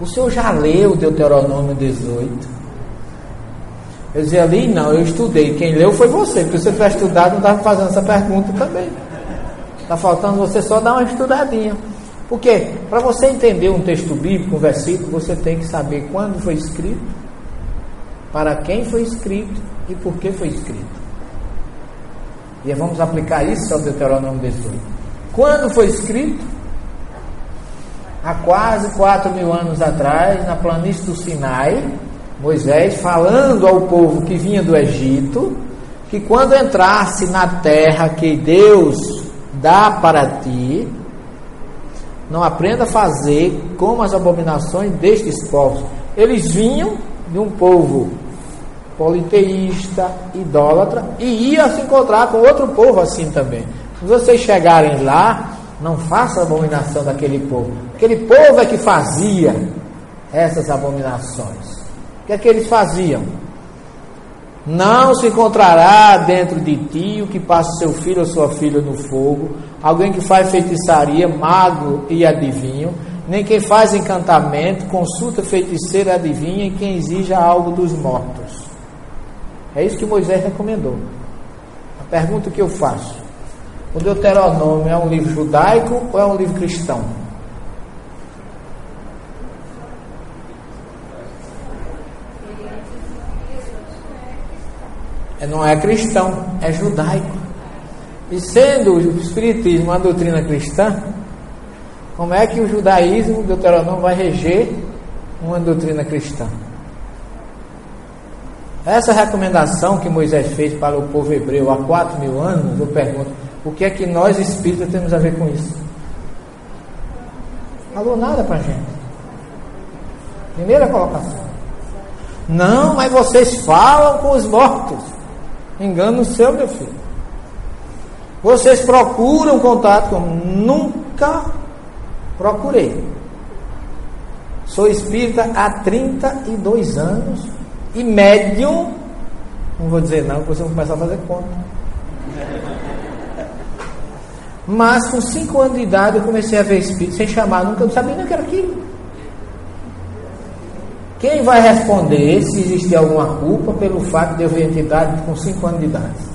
O senhor já leu Deuteronômio 18? Eu dizia ali, não, eu estudei. Quem leu foi você, porque se você tivesse estudado, não estava fazendo essa pergunta também. Está faltando você só dar uma estudadinha. Porque para você entender um texto bíblico, um versículo, você tem que saber quando foi escrito, para quem foi escrito e por que foi escrito. E vamos aplicar isso ao Deuteronômio 18. Quando foi escrito? Há quase quatro mil anos atrás, na planície do Sinai, Moisés falando ao povo que vinha do Egito, que quando entrasse na terra que Deus dá para ti, não aprenda a fazer como as abominações destes povos. Eles vinham de um povo politeísta, idólatra, e ia se encontrar com outro povo assim também. Se vocês chegarem lá, não faça abominação daquele povo. Aquele povo é que fazia essas abominações. O que é que eles faziam? Não se encontrará dentro de ti o que passa seu filho ou sua filha no fogo, alguém que faz feitiçaria, mago e adivinho, nem quem faz encantamento, consulta feiticeiro adivinha, e quem exija algo dos mortos. É isso que Moisés recomendou. A pergunta que eu faço: o Deuteronômio é um livro judaico ou é um livro cristão? Não é cristão, é judaico. E sendo o Espiritismo uma doutrina cristã, como é que o judaísmo, Deuteronômio, vai reger uma doutrina cristã? Essa recomendação que Moisés fez para o povo hebreu há quatro mil anos, eu pergunto, o que é que nós espíritas temos a ver com isso? Falou nada para gente. Primeira colocação. Não, mas vocês falam com os mortos. Engano seu, meu filho. Vocês procuram contato com. Nunca procurei. Sou espírita há 32 anos e médium, não vou dizer não, porque vocês vão começar a fazer conta. Mas com 5 anos de idade eu comecei a ver espírito sem chamar, nunca eu não sabia nem o que era aquilo. Quem vai responder se existe alguma culpa pelo fato de eu ver entidade com 5 anos de idade?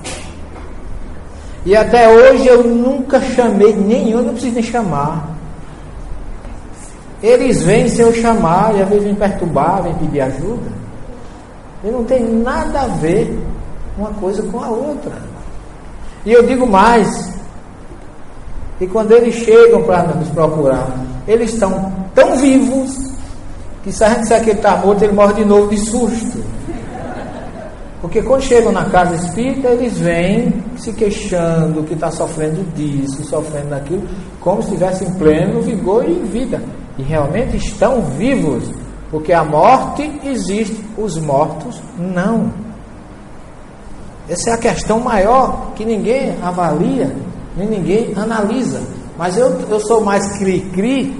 E até hoje eu nunca chamei nenhum, não preciso nem chamar. Eles vêm sem eu chamar, e às vezes vêm perturbar, vêm pedir ajuda. E não tem nada a ver uma coisa com a outra. E eu digo mais, e quando eles chegam para nos procurar, eles estão tão vivos que se a gente disser que ele está morto, ele morre de novo de susto. Porque quando chegam na casa espírita, eles vêm se queixando que está sofrendo disso, sofrendo daquilo, como se estivesse em pleno vigor e vida. E realmente estão vivos porque a morte existe, os mortos não. Essa é a questão maior que ninguém avalia, nem ninguém analisa. Mas eu, eu sou mais cri-cri.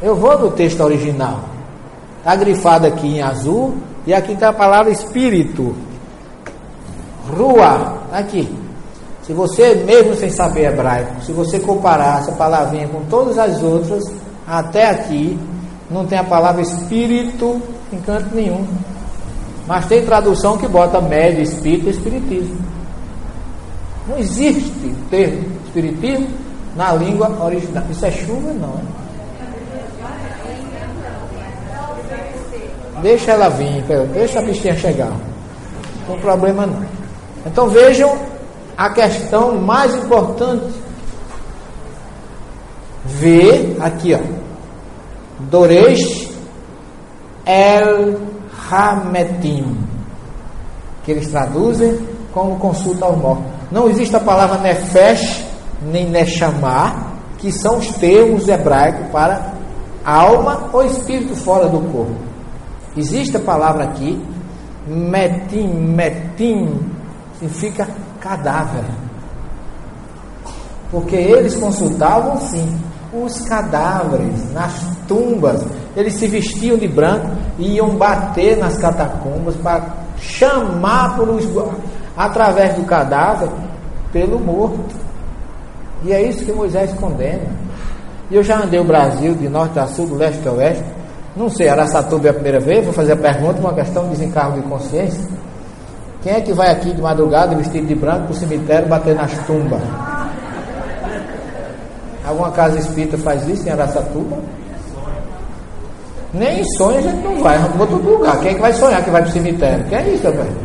Eu vou no texto original. Está grifado aqui em azul. E aqui está a palavra espírito. Rua. Aqui. Se você, mesmo sem saber hebraico, se você comparar essa palavrinha com todas as outras, até aqui, não tem a palavra espírito em canto nenhum. Mas tem tradução que bota médio, espírito e espiritismo. Não existe termo espiritismo na língua original. Isso é chuva? Não. É? Deixa ela vir, deixa a bichinha chegar. Não problema não. Então vejam a questão mais importante. Ver aqui, ó. Doresh El Hametim, que eles traduzem como consulta ao morto. Não existe a palavra Nefesh nem Neshamah, que são os termos hebraicos para alma ou espírito fora do corpo. Existe a palavra aqui, Metim, Metim, significa cadáver. Porque eles consultavam sim os cadáveres nas tumbas. Eles se vestiam de branco e iam bater nas catacumbas para chamar por os, através do cadáver pelo morto. E é isso que Moisés condena. E eu já andei o Brasil de norte a sul, do leste a oeste. Não sei, Araçatuba é a primeira vez, vou fazer a pergunta, uma questão de desencargo de consciência. Quem é que vai aqui de madrugada vestido de branco para o cemitério bater nas tumbas? Alguma casa espírita faz isso em Araçatuba? Nem em sonho a gente não vai, para outro lugar. Quem é que vai sonhar que vai para o cemitério? Que é isso, velho?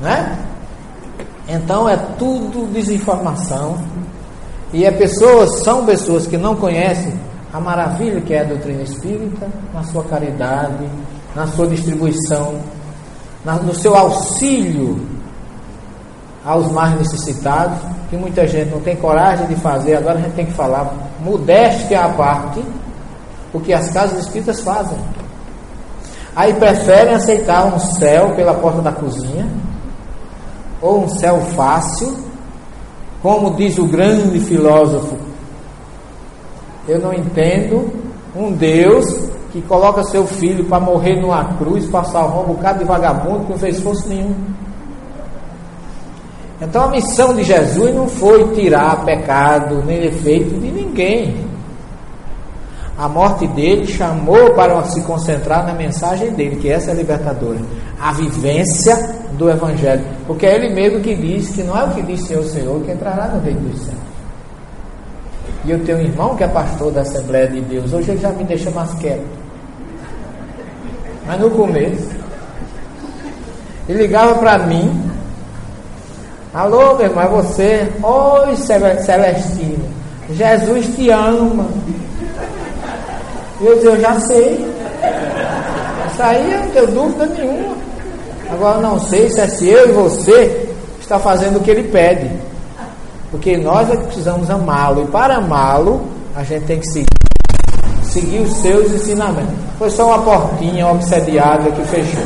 Né? Então é tudo desinformação. E é pessoas, são pessoas que não conhecem a maravilha que é a doutrina espírita na sua caridade, na sua distribuição, na, no seu auxílio aos mais necessitados, que muita gente não tem coragem de fazer, agora a gente tem que falar, modéstia à parte, o que as casas espíritas fazem. Aí preferem aceitar um céu pela porta da cozinha, ou um céu fácil, como diz o grande filósofo. Eu não entendo um Deus que coloca seu filho para morrer numa cruz, passar um bocado de vagabundo que não fez esforço nenhum. Então a missão de Jesus não foi tirar pecado nem defeito de ninguém. A morte dele chamou para se concentrar na mensagem dele, que essa é a libertadora, a vivência do Evangelho. Porque é ele mesmo que diz que não é o que diz Senhor, Senhor, que entrará no reino dos céus. E eu tenho um irmão que é pastor da Assembleia de Deus, hoje ele já me deixa mais quieto. Mas no começo, ele ligava para mim, alô meu irmão, é você? Oi Celestino, Jesus te ama. Eu disse, eu já sei. Isso aí eu não tenho dúvida nenhuma. Agora não sei se é se eu e você está fazendo o que ele pede. Porque nós é que precisamos amá-lo. E para amá-lo, a gente tem que seguir, seguir os seus ensinamentos. Foi só uma portinha obsediada que fechou.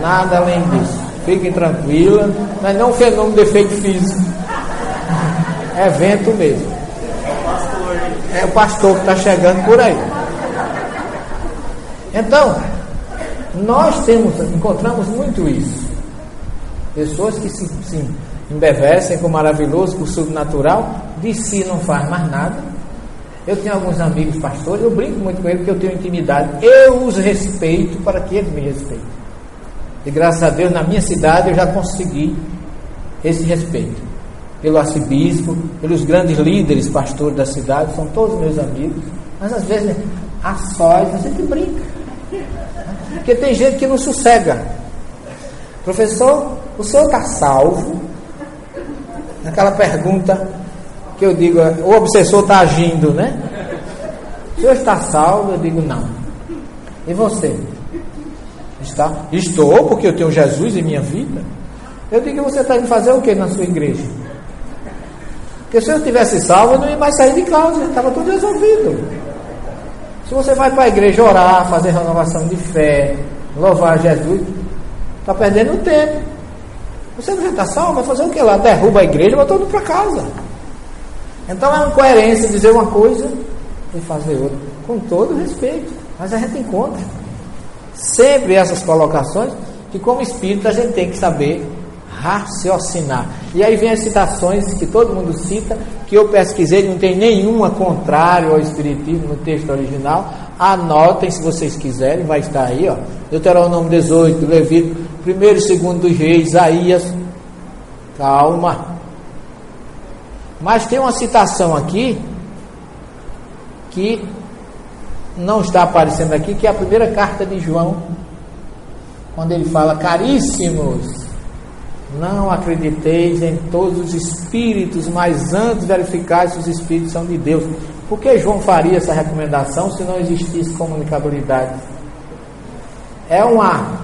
Nada além disso. Fiquem tranquilas. Mas não é um fenômeno de efeito físico. É vento mesmo. É o pastor que está chegando por aí. Então, nós temos, encontramos muito isso. Pessoas que se, se embevecem com o maravilhoso, com o sobrenatural, de si não faz mais nada. Eu tenho alguns amigos pastores, eu brinco muito com eles porque eu tenho intimidade. Eu os respeito para que eles me respeitem. E graças a Deus, na minha cidade, eu já consegui esse respeito. Pelo arcebispo, pelos grandes líderes pastores da cidade, são todos meus amigos. Mas às vezes, a sós, a gente brinca. Porque tem gente que não sossega. Professor, o senhor está salvo? Aquela pergunta que eu digo, o obsessor está agindo, né? O senhor está salvo? Eu digo, não. E você? Está? Estou, porque eu tenho Jesus em minha vida. Eu digo, você está indo fazer o que na sua igreja? Porque se eu tivesse salvo, eu não ia mais sair de casa, estava tudo resolvido. Se você vai para a igreja orar, fazer renovação de fé, louvar Jesus, está perdendo tempo. Você não está salvo, vai fazer o que lá? Derruba a igreja vai todo para casa. Então é uma incoerência dizer uma coisa e fazer outra, com todo respeito. Mas a gente encontra sempre essas colocações que, como espírito, a gente tem que saber raciocinar. E aí vem as citações que todo mundo cita, que eu pesquisei, não tem nenhuma contrário ao Espiritismo no texto original. Anotem se vocês quiserem, vai estar aí, ó. Deuteronômio 18, Levítico, 1 e 2 dos Reis, Isaías. Calma. Mas tem uma citação aqui que não está aparecendo aqui, que é a primeira carta de João, quando ele fala: Caríssimos, não acrediteis em todos os espíritos, mas antes verificai se os espíritos são de Deus. Por que João faria essa recomendação se não existisse comunicabilidade? É uma,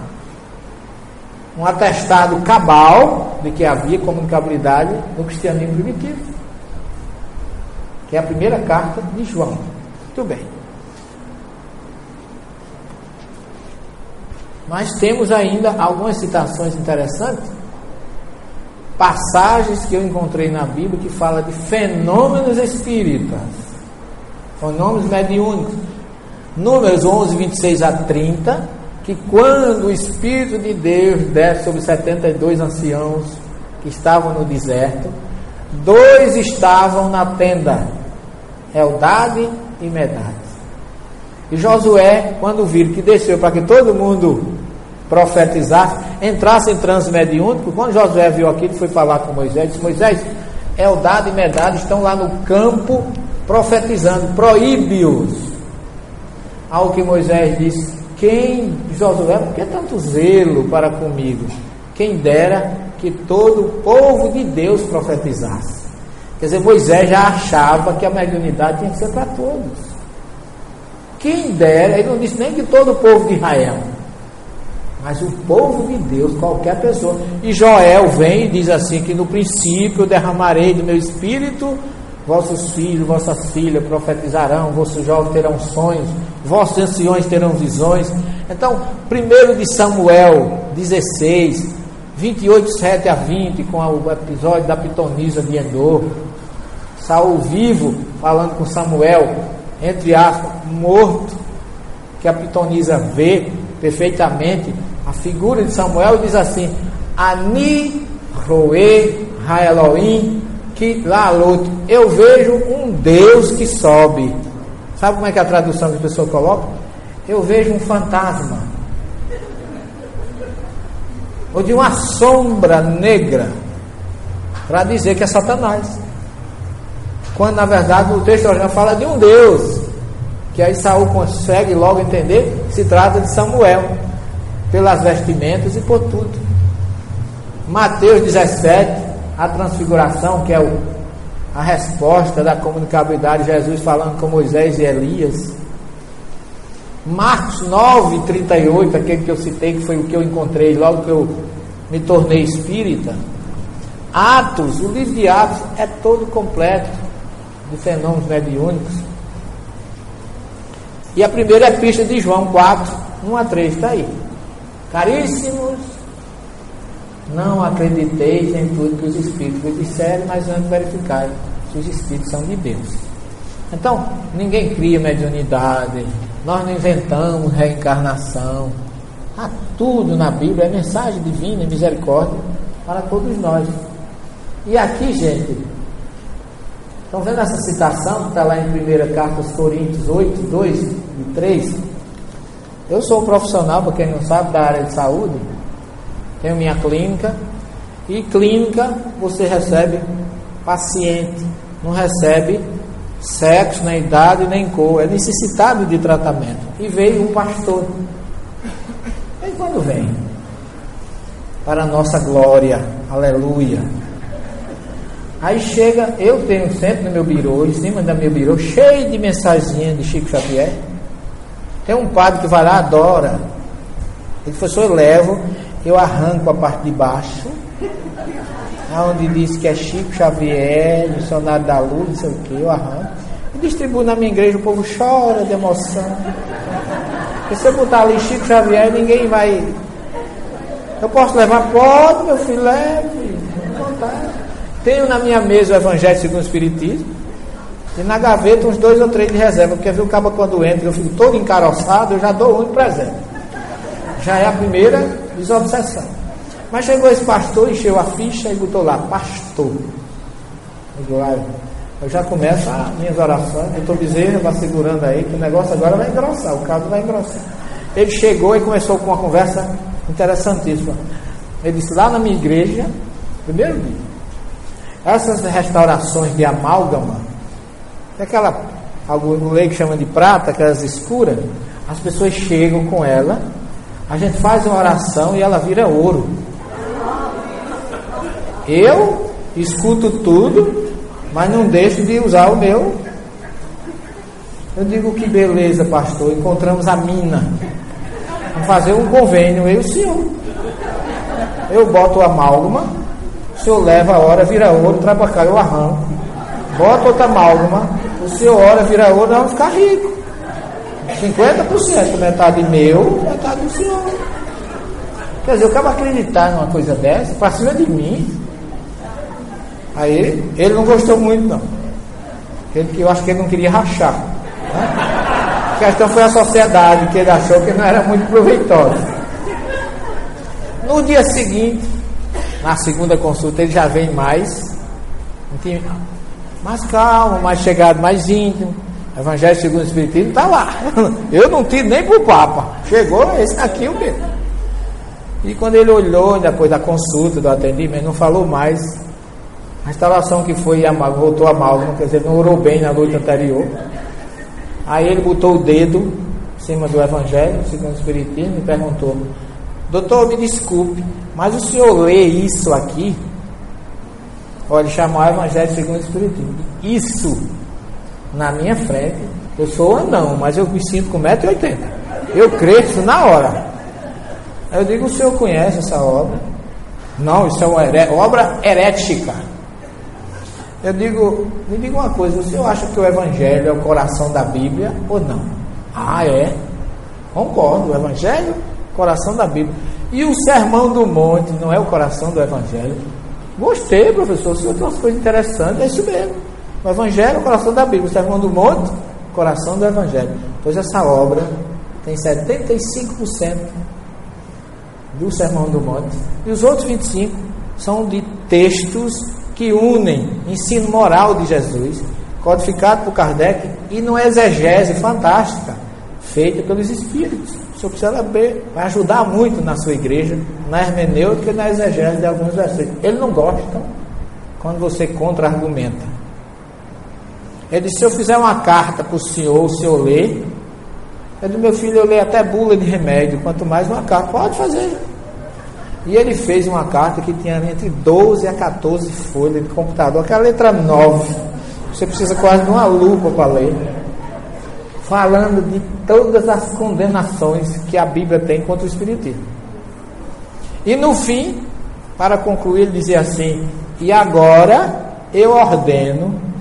um atestado cabal de que havia comunicabilidade no cristianismo primitivo. Que é a primeira carta de João. Muito bem. Mas temos ainda algumas citações interessantes passagens que eu encontrei na Bíblia que fala de fenômenos espíritas, fenômenos mediúnicos. Números 11, 26 a 30, que quando o Espírito de Deus desce sobre 72 anciãos que estavam no deserto, dois estavam na tenda, Eldade e Medade. E Josué, quando viram que desceu para que todo mundo profetizasse, entrasse em transe mediúnico. Quando Josué viu aquilo, foi falar com Moisés, disse: Moisés, Eldado e Medado estão lá no campo profetizando, proíbe-os. Ao que Moisés disse: Quem, Josué, por que tanto zelo para comigo? Quem dera que todo o povo de Deus profetizasse. Quer dizer, Moisés já achava que a mediunidade tinha que ser para todos. Quem dera, ele não disse nem que todo o povo de Israel, mas o povo de Deus, qualquer pessoa. E Joel vem e diz assim: que no princípio derramarei do meu espírito, vossos filhos, vossas filhas profetizarão, vossos jovens terão sonhos, vossos anciões terão visões. Então, primeiro de Samuel 16, 28, 7 a 20, com o episódio da pitonisa de Endor. Saul vivo falando com Samuel, entre aspas, morto, que a pitonisa vê perfeitamente a figura de Samuel diz assim: Ani Roe Haelohim que lá luto. Eu vejo um Deus que sobe. Sabe como é que a tradução que a pessoa coloca? Eu vejo um fantasma. Ou de uma sombra negra. Para dizer que é Satanás. Quando na verdade o texto original fala de um Deus. Que aí Saul consegue logo entender, se trata de Samuel, pelas vestimentas e por tudo. Mateus 17, a transfiguração, que é o, a resposta da comunicabilidade de Jesus falando com Moisés e Elias. Marcos 9, 38, aquele que eu citei, que foi o que eu encontrei logo que eu me tornei espírita. Atos, o livro de Atos é todo completo de fenômenos mediúnicos. E a primeira epístola de João 4, 1 a 3, está aí. Caríssimos, não acrediteis em tudo que os Espíritos vos mas antes verificai se os Espíritos são de Deus. Então, ninguém cria mediunidade, nós não inventamos reencarnação. Há tudo na Bíblia, é mensagem divina e misericórdia para todos nós. E aqui, gente, Estão vendo essa citação que está lá em 1 Carta aos Coríntios 8, 2 e 3? Eu sou um profissional, para quem não sabe, da área de saúde. Tenho minha clínica. E clínica você recebe paciente, não recebe sexo, nem idade, nem cor. É necessitado de tratamento. E veio um pastor. E quando vem? Para a nossa glória. Aleluia. Aí chega, eu tenho sempre no meu birô, em cima do meu birô, cheio de mensagens de Chico Xavier. Tem um padre que vai lá, adora. Ele falou, eu levo, eu arranco a parte de baixo, onde diz que é Chico Xavier, missionário da luz, não sei o que, eu arranco. E distribuo na minha igreja, o povo chora de emoção. Porque se eu botar ali Chico Xavier, ninguém vai. Eu posso levar? Pode, meu filho, leve. Tenho na minha mesa o Evangelho segundo o Espiritismo. E na gaveta uns dois ou três de reserva, porque viu o cabo quando entra, eu fico todo encaroçado, eu já dou um de presente. Já é a primeira desobsessão. Mas chegou esse pastor, encheu a ficha e botou lá, pastor. Eu já começo as minhas orações, eu estou dizendo, vai segurando aí, que o negócio agora vai engrossar, o caso vai engrossar. Ele chegou e começou com uma conversa interessantíssima. Ele disse, lá na minha igreja, primeiro dia, essas restaurações de amálgama, aquela, algum que chama de prata, aquelas escuras, as pessoas chegam com ela, a gente faz uma oração e ela vira ouro. Eu escuto tudo, mas não deixo de usar o meu. Eu digo que beleza, pastor, encontramos a mina. Vamos fazer um convênio, eu e o senhor. Eu boto o amálgama o senhor leva a hora, vira ouro, traz para cá, eu arranco. Bota outra amálgama, o senhor ora, vira ouro, nós vamos ficar rico. 50%, metade meu, metade do senhor. Quer dizer, eu acabo acreditar numa coisa dessa, para cima de mim. Aí ele não gostou muito, não. Ele, eu acho que ele não queria rachar. Né? A questão foi a sociedade, que ele achou que não era muito proveitosa. No dia seguinte, na segunda consulta ele já vem mais, mais calmo, mais chegado, mais íntimo. Evangelho segundo o Espiritismo está lá. Eu não tiro nem para o Papa. Chegou, esse aqui o mesmo. E quando ele olhou, depois da consulta, do atendimento, não falou mais. A instalação que foi voltou a mal, quer dizer, não orou bem na noite anterior. Aí ele botou o dedo em cima do Evangelho, segundo o Espiritismo, e perguntou: Doutor, me desculpe, mas o senhor lê isso aqui? Olha, chamou o Evangelho segundo o Espiritismo. Isso, na minha frente, eu sou anão, mas eu me sinto com 1,80m. Eu cresço na hora. Eu digo: O senhor conhece essa obra? Não, isso é uma obra herética. Eu digo, me diga uma coisa, o senhor acha que o Evangelho é o coração da Bíblia ou não? Ah, é? Concordo, o Evangelho, coração da Bíblia. E o Sermão do Monte não é o coração do Evangelho? Gostei, professor, o senhor tem umas coisas interessantes, é isso mesmo. O Evangelho é o coração da Bíblia, o Sermão do Monte, coração do Evangelho. Pois essa obra tem 75% do Sermão do Monte. E os outros 25% são de textos que unem ensino moral de Jesus, codificado por Kardec, e numa exegese fantástica, feita pelos Espíritos. O senhor precisa ler, vai ajudar muito na sua igreja, na hermenêutica e na exegese de alguns versículos. Ele não gosta quando você contra-argumenta. Ele disse: se eu fizer uma carta para o senhor, o senhor lê. Eu disse: meu filho, eu leio até bula de remédio, quanto mais uma carta. Pode fazer. E ele fez uma carta que tinha entre 12 a 14 folhas de computador, aquela letra 9. Você precisa quase de uma lupa para ler. Falando de todas as condenações que a Bíblia tem contra o Espiritismo. E no fim, para concluir, ele dizia assim: E agora eu ordeno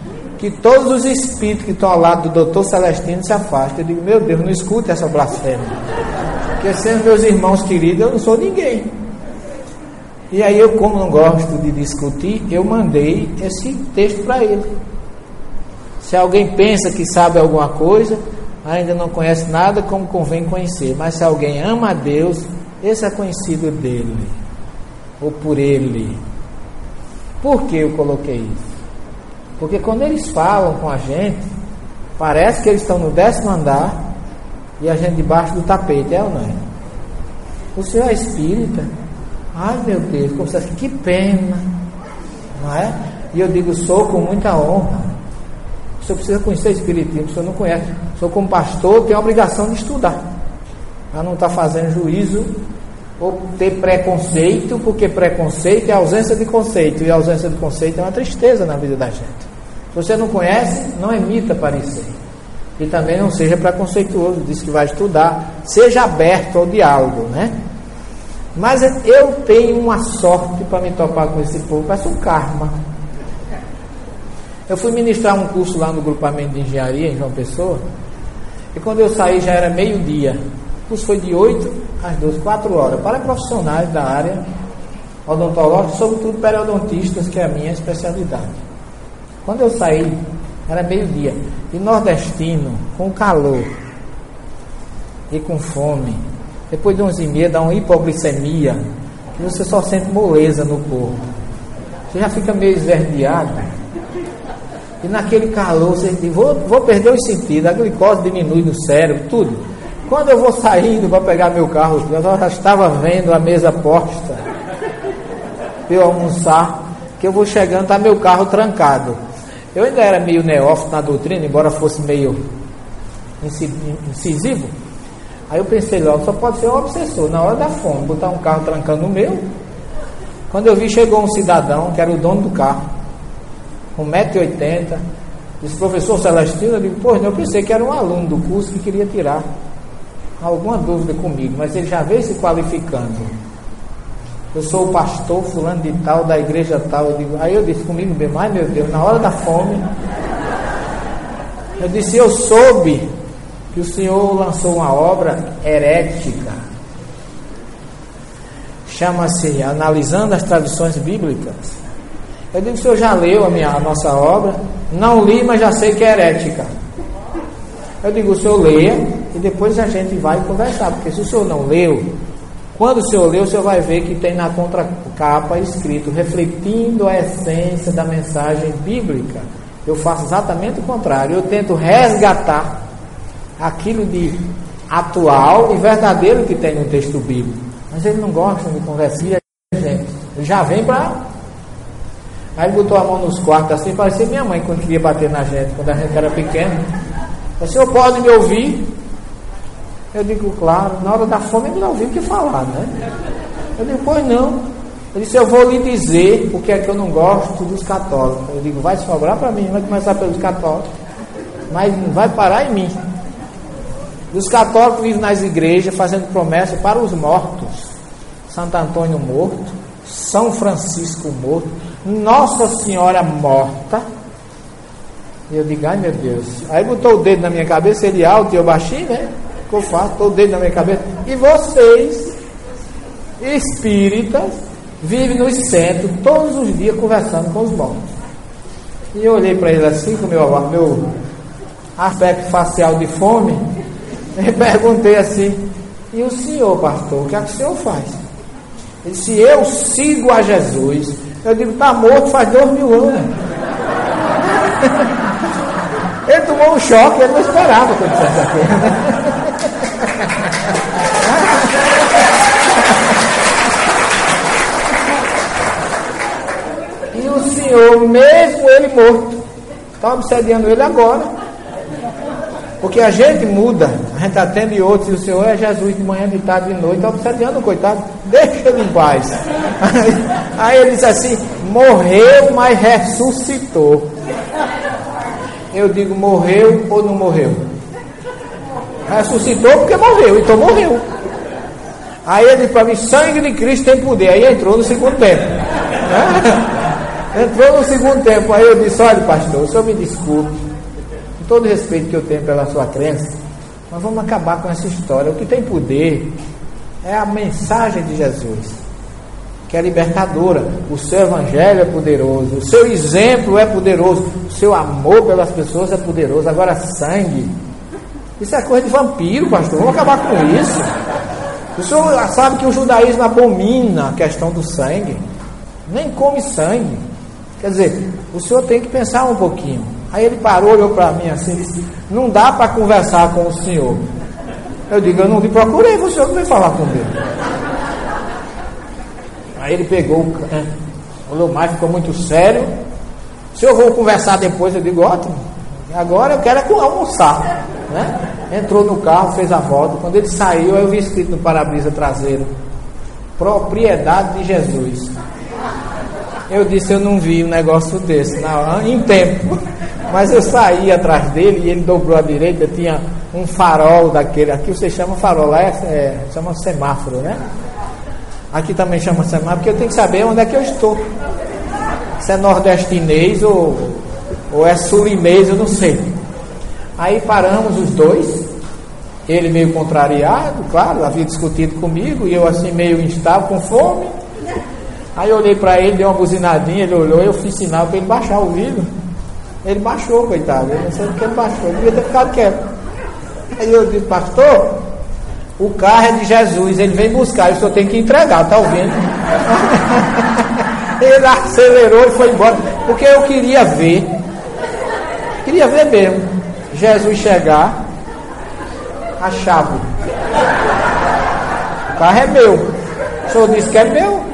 que todos os espíritos que estão ao lado do doutor Celestino se afastem. Eu digo: Meu Deus, não escute essa blasfêmia. Porque sendo meus irmãos queridos, eu não sou ninguém. E aí eu, como não gosto de discutir, eu mandei esse texto para ele. Se alguém pensa que sabe alguma coisa, ainda não conhece nada, como convém conhecer. Mas se alguém ama a Deus, esse é conhecido dele, ou por ele. Por que eu coloquei isso? Porque quando eles falam com a gente, parece que eles estão no décimo andar e a gente debaixo do tapete, é ou não é? O senhor é espírita? Ai meu Deus, como se que pena, não é? E eu digo, sou com muita honra. O senhor precisa conhecer o Espiritismo, o senhor não conhece. O senhor, como pastor, tem a obrigação de estudar. Para não estar tá fazendo juízo ou ter preconceito, porque preconceito é ausência de conceito, e ausência de conceito é uma tristeza na vida da gente. Você não conhece, não emita parecer. E também não seja preconceituoso, diz que vai estudar. Seja aberto ao diálogo, né? Mas eu tenho uma sorte para me topar com esse povo, parece um karma. Eu fui ministrar um curso lá no grupamento de engenharia em João Pessoa, e quando eu saí já era meio-dia. O curso foi de 8 às 12, 4 horas, para profissionais da área odontológica, sobretudo periodontistas, que é a minha especialidade. Quando eu saí, era meio-dia, e nordestino, com calor e com fome, depois de 11 e meia dá uma hipoglicemia, que você só sente moleza no corpo. Você já fica meio esverdeado. E naquele calor você diz, vou, vou perder os sentidos, a glicose diminui no cérebro, tudo. Quando eu vou saindo para pegar meu carro, eu já estava vendo a mesa posta eu almoçar, que eu vou chegando, está meu carro trancado. Eu ainda era meio neófito na doutrina, embora fosse meio incisivo. Aí eu pensei logo, só pode ser um obsessor, na hora da fome, botar um carro trancando o meu. Quando eu vi, chegou um cidadão, que era o dono do carro, com 1,80m, disse, professor Celestino, eu digo, pô, eu pensei que era um aluno do curso que queria tirar alguma dúvida comigo, mas ele já veio se qualificando. Eu sou o pastor fulano de tal, da igreja tal. Eu digo, aí eu disse comigo mesmo, ai meu Deus, na hora da fome. Eu disse, eu soube que o Senhor lançou uma obra herética. Chama-se Analisando as Tradições Bíblicas. Eu digo, o senhor já leu a, minha, a nossa obra? Não li, mas já sei que é herética. Eu digo, o senhor leia e depois a gente vai conversar, porque se o senhor não leu, quando o senhor leu, o senhor vai ver que tem na contracapa escrito refletindo a essência da mensagem bíblica. Eu faço exatamente o contrário, eu tento resgatar aquilo de atual e verdadeiro que tem no texto bíblico. Mas ele não gosta de conversar, gente. Ele já vem para. Aí ele botou a mão nos quartos assim, parecia minha mãe quando queria bater na gente, quando a gente era pequeno. O senhor pode me ouvir? Eu digo, claro, na hora da fome ele não ouviu o que falar, né? Eu digo, pois não. Ele disse, eu vou lhe dizer o que é que eu não gosto dos católicos. Eu digo, vai sobrar para mim, vai começar pelos católicos, mas não vai parar em mim. Os católicos vivem nas igrejas fazendo promessa para os mortos. Santo Antônio morto, São Francisco morto, Nossa Senhora morta. E eu digo, ai meu Deus. Aí botou o dedo na minha cabeça, ele alto e eu baixinho, né? Que eu faço, botou o dedo na minha cabeça. E vocês, espíritas, vivem nos centros todos os dias conversando com os mortos. E eu olhei para ele assim, com meu, meu aspecto facial de fome, e perguntei assim: E o senhor, pastor, o que é que o senhor faz? Ele disse: Eu sigo a Jesus. Eu digo: Está morto faz dois mil anos. Ele tomou um choque, ele não esperava que eu dissesse aquilo. E o Senhor, mesmo ele morto, está obsediando ele agora. Porque a gente muda, a gente atende outros, e o Senhor é Jesus de manhã, de tarde, de noite, está obsediando o coitado, deixa ele em paz. Aí, aí ele diz assim: morreu, mas ressuscitou. Eu digo, morreu ou não morreu? Ressuscitou porque morreu, então morreu. Aí ele disse para mim: sangue de Cristo tem poder. Aí entrou no segundo tempo. Entrou no segundo tempo. Aí eu disse: olha, pastor, o senhor me desculpe com todo o respeito que eu tenho pela sua crença, nós vamos acabar com essa história. O que tem poder é a mensagem de Jesus, que é libertadora. O seu evangelho é poderoso, o seu exemplo é poderoso, o seu amor pelas pessoas é poderoso. Agora, sangue, isso é coisa de vampiro, pastor. Vamos acabar com isso. O senhor sabe que o judaísmo abomina a questão do sangue, nem come sangue. Quer dizer, o senhor tem que pensar um pouquinho. Aí ele parou, olhou para mim assim disse: Não dá para conversar com o senhor. Eu digo: Eu não te procurei, o senhor que veio falar comigo. Aí ele pegou, né, olhou mais, ficou muito sério. Se eu vou conversar depois, eu digo: Ótimo. Agora eu quero é almoçar. Né? Entrou no carro, fez a volta. Quando ele saiu, eu vi escrito no para-brisa traseiro: Propriedade de Jesus. Eu disse: Eu não vi um negócio desse não, em tempo. Mas eu saí atrás dele e ele dobrou à direita, tinha um farol daquele. Aqui você chama farol, lá é, é, chama semáforo, né? Aqui também chama semáforo, porque eu tenho que saber onde é que eu estou. Se é nordestinês ou, ou é sulinês, eu não sei. Aí paramos os dois, ele meio contrariado, claro, havia discutido comigo, e eu assim meio instável, com fome. Aí eu olhei para ele, dei uma buzinadinha, ele olhou, eu fiz sinal para ele baixar o vidro. Ele baixou, coitado. Eu não sei porque ele baixou. Ele devia ter ficado quieto. Aí eu disse, pastor, o carro é de Jesus, ele vem buscar, eu só tenho que entregar, tá ouvindo? ele acelerou e foi embora, porque eu queria ver, queria ver mesmo, Jesus chegar, a chave. O carro é meu. O senhor disse que é meu.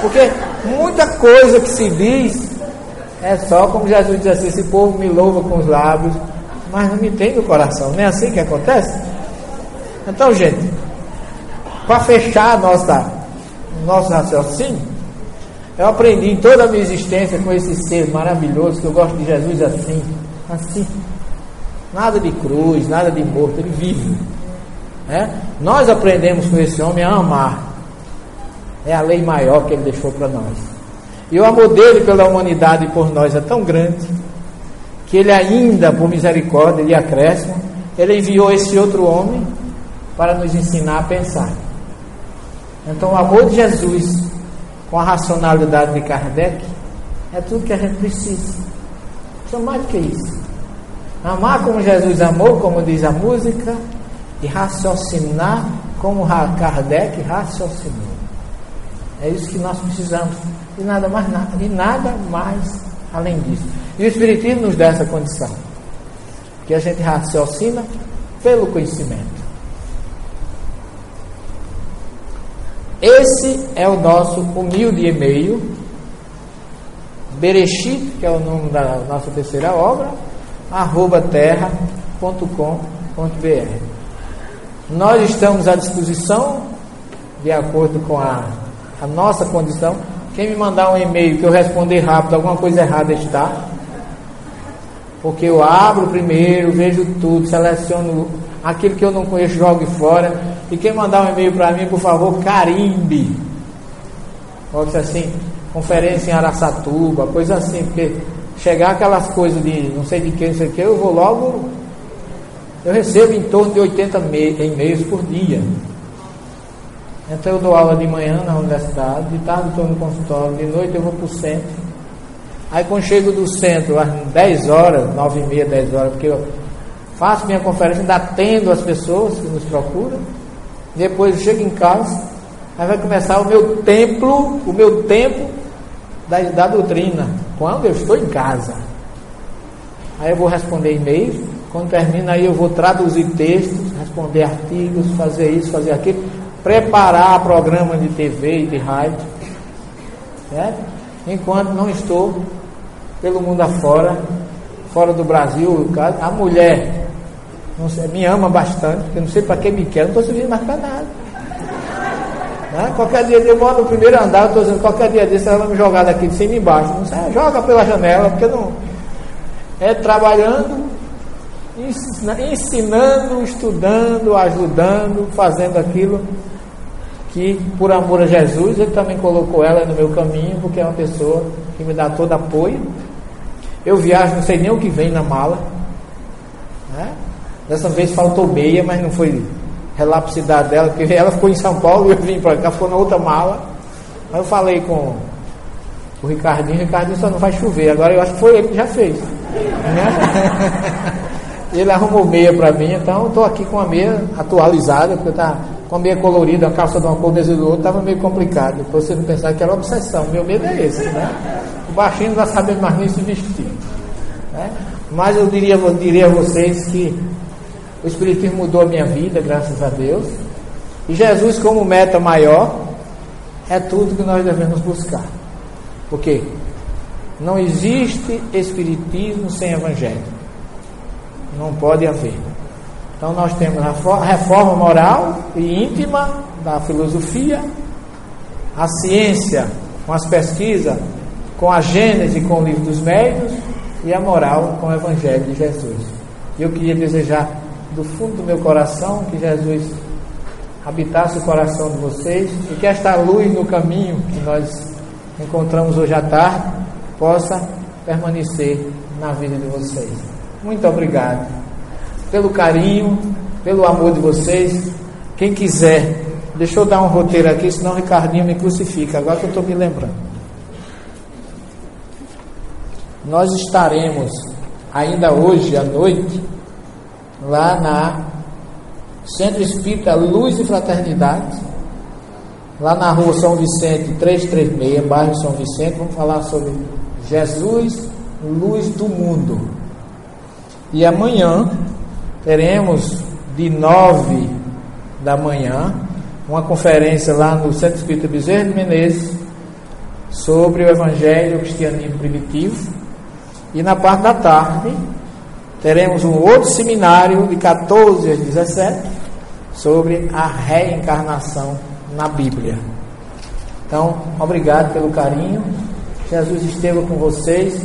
Porque muita coisa que se diz é só como Jesus diz assim: esse povo me louva com os lábios, mas não me tem no coração. Não é assim que acontece? Então, gente, para fechar nossa, nosso raciocínio, eu aprendi em toda a minha existência com esse ser maravilhoso que eu gosto de Jesus assim, assim. Nada de cruz, nada de morto, ele vive. É? Nós aprendemos com esse homem a amar. É a lei maior que ele deixou para nós. E o amor dele pela humanidade e por nós é tão grande que ele ainda, por misericórdia e acréscimo, ele enviou esse outro homem para nos ensinar a pensar. Então, o amor de Jesus com a racionalidade de Kardec é tudo que a gente precisa. Só mais do que isso. Amar como Jesus amou, como diz a música, e raciocinar como Kardec raciocinou. É isso que nós precisamos e nada mais e nada mais além disso. E o Espiritismo nos dá essa condição, que a gente raciocina pelo conhecimento. Esse é o nosso humilde e-mail Bereshit, que é o nome da nossa terceira obra, arroba terra.com.br. Nós estamos à disposição, de acordo com a, a nossa condição. Quem me mandar um e-mail que eu responder rápido, alguma coisa errada está. Porque eu abro primeiro, vejo tudo, seleciono aquilo que eu não conheço, jogo fora. E quem mandar um e-mail para mim, por favor, carimbe. Pode assim, conferência em Araçatuba, coisa assim, porque chegar aquelas coisas de não sei de quem, não sei o que, eu vou logo. Eu recebo em torno de 80 e-mails por dia. Então eu dou aula de manhã na universidade, de tarde estou no consultório, de noite eu vou para o centro. Aí quando chego do centro, às 10 horas, 9 e meia, 10 horas, porque eu faço minha conferência, ainda atendo as pessoas que nos procuram. Depois eu chego em casa, aí vai começar o meu templo, o meu tempo da, da doutrina, quando eu estou em casa. Aí eu vou responder e-mails, quando termina aí eu vou traduzir textos, responder artigos, fazer isso, fazer aquilo, preparar programa de TV e de rádio, certo? Enquanto não estou pelo mundo afora, fora do Brasil, a mulher sei, me ama bastante, eu não sei para que me quer, não estou servindo mais para nada. Né? Qualquer dia eu moro no primeiro andar, estou dizendo, qualquer dia desse ela vai me jogar daqui de cima e embaixo. Não sei, joga pela janela, porque não. É trabalhando, ensinando, estudando, ajudando, fazendo aquilo que, por amor a Jesus, Ele também colocou ela no meu caminho, porque é uma pessoa que me dá todo apoio. Eu viajo, não sei nem o que vem na mala. Né? Dessa vez faltou meia, mas não foi relapsidade dela, porque ela ficou em São Paulo e eu vim para cá, ficou na outra mala. Aí eu falei com o Ricardinho, o Ricardinho só não vai chover, agora eu acho que foi ele que já fez. Né? ele arrumou meia para mim, então eu estou aqui com a meia atualizada, porque está com a meia colorida, a calça de uma cor desse do outro, estava meio complicado. Depois você não pensar que era obsessão, meu medo é esse, né? O baixinho não vai saber mais nem se vestir. Né? Mas eu diria, eu diria a vocês que o Espiritismo mudou a minha vida, graças a Deus. E Jesus, como meta maior, é tudo que nós devemos buscar. Porque não existe Espiritismo sem Evangelho. Não pode haver. Então nós temos a reforma moral e íntima da filosofia, a ciência com as pesquisas, com a Gênese, com o livro dos médios, e a moral com o Evangelho de Jesus. Eu queria desejar do fundo do meu coração que Jesus habitasse o coração de vocês e que esta luz no caminho que nós encontramos hoje à tarde possa permanecer na vida de vocês. Muito obrigado pelo carinho, pelo amor de vocês. Quem quiser, deixa eu dar um roteiro aqui, senão o Ricardinho me crucifica, agora que eu estou me lembrando. Nós estaremos ainda hoje à noite lá na Centro Espírita Luz e Fraternidade, lá na rua São Vicente 336, bairro São Vicente, vamos falar sobre Jesus, luz do mundo. E amanhã teremos de nove da manhã uma conferência lá no Centro Espírita Bezerra de Menezes sobre o Evangelho Cristianismo Primitivo. E na parte da tarde teremos um outro seminário de 14 a 17 sobre a reencarnação na Bíblia. Então, obrigado pelo carinho. Jesus esteja com vocês.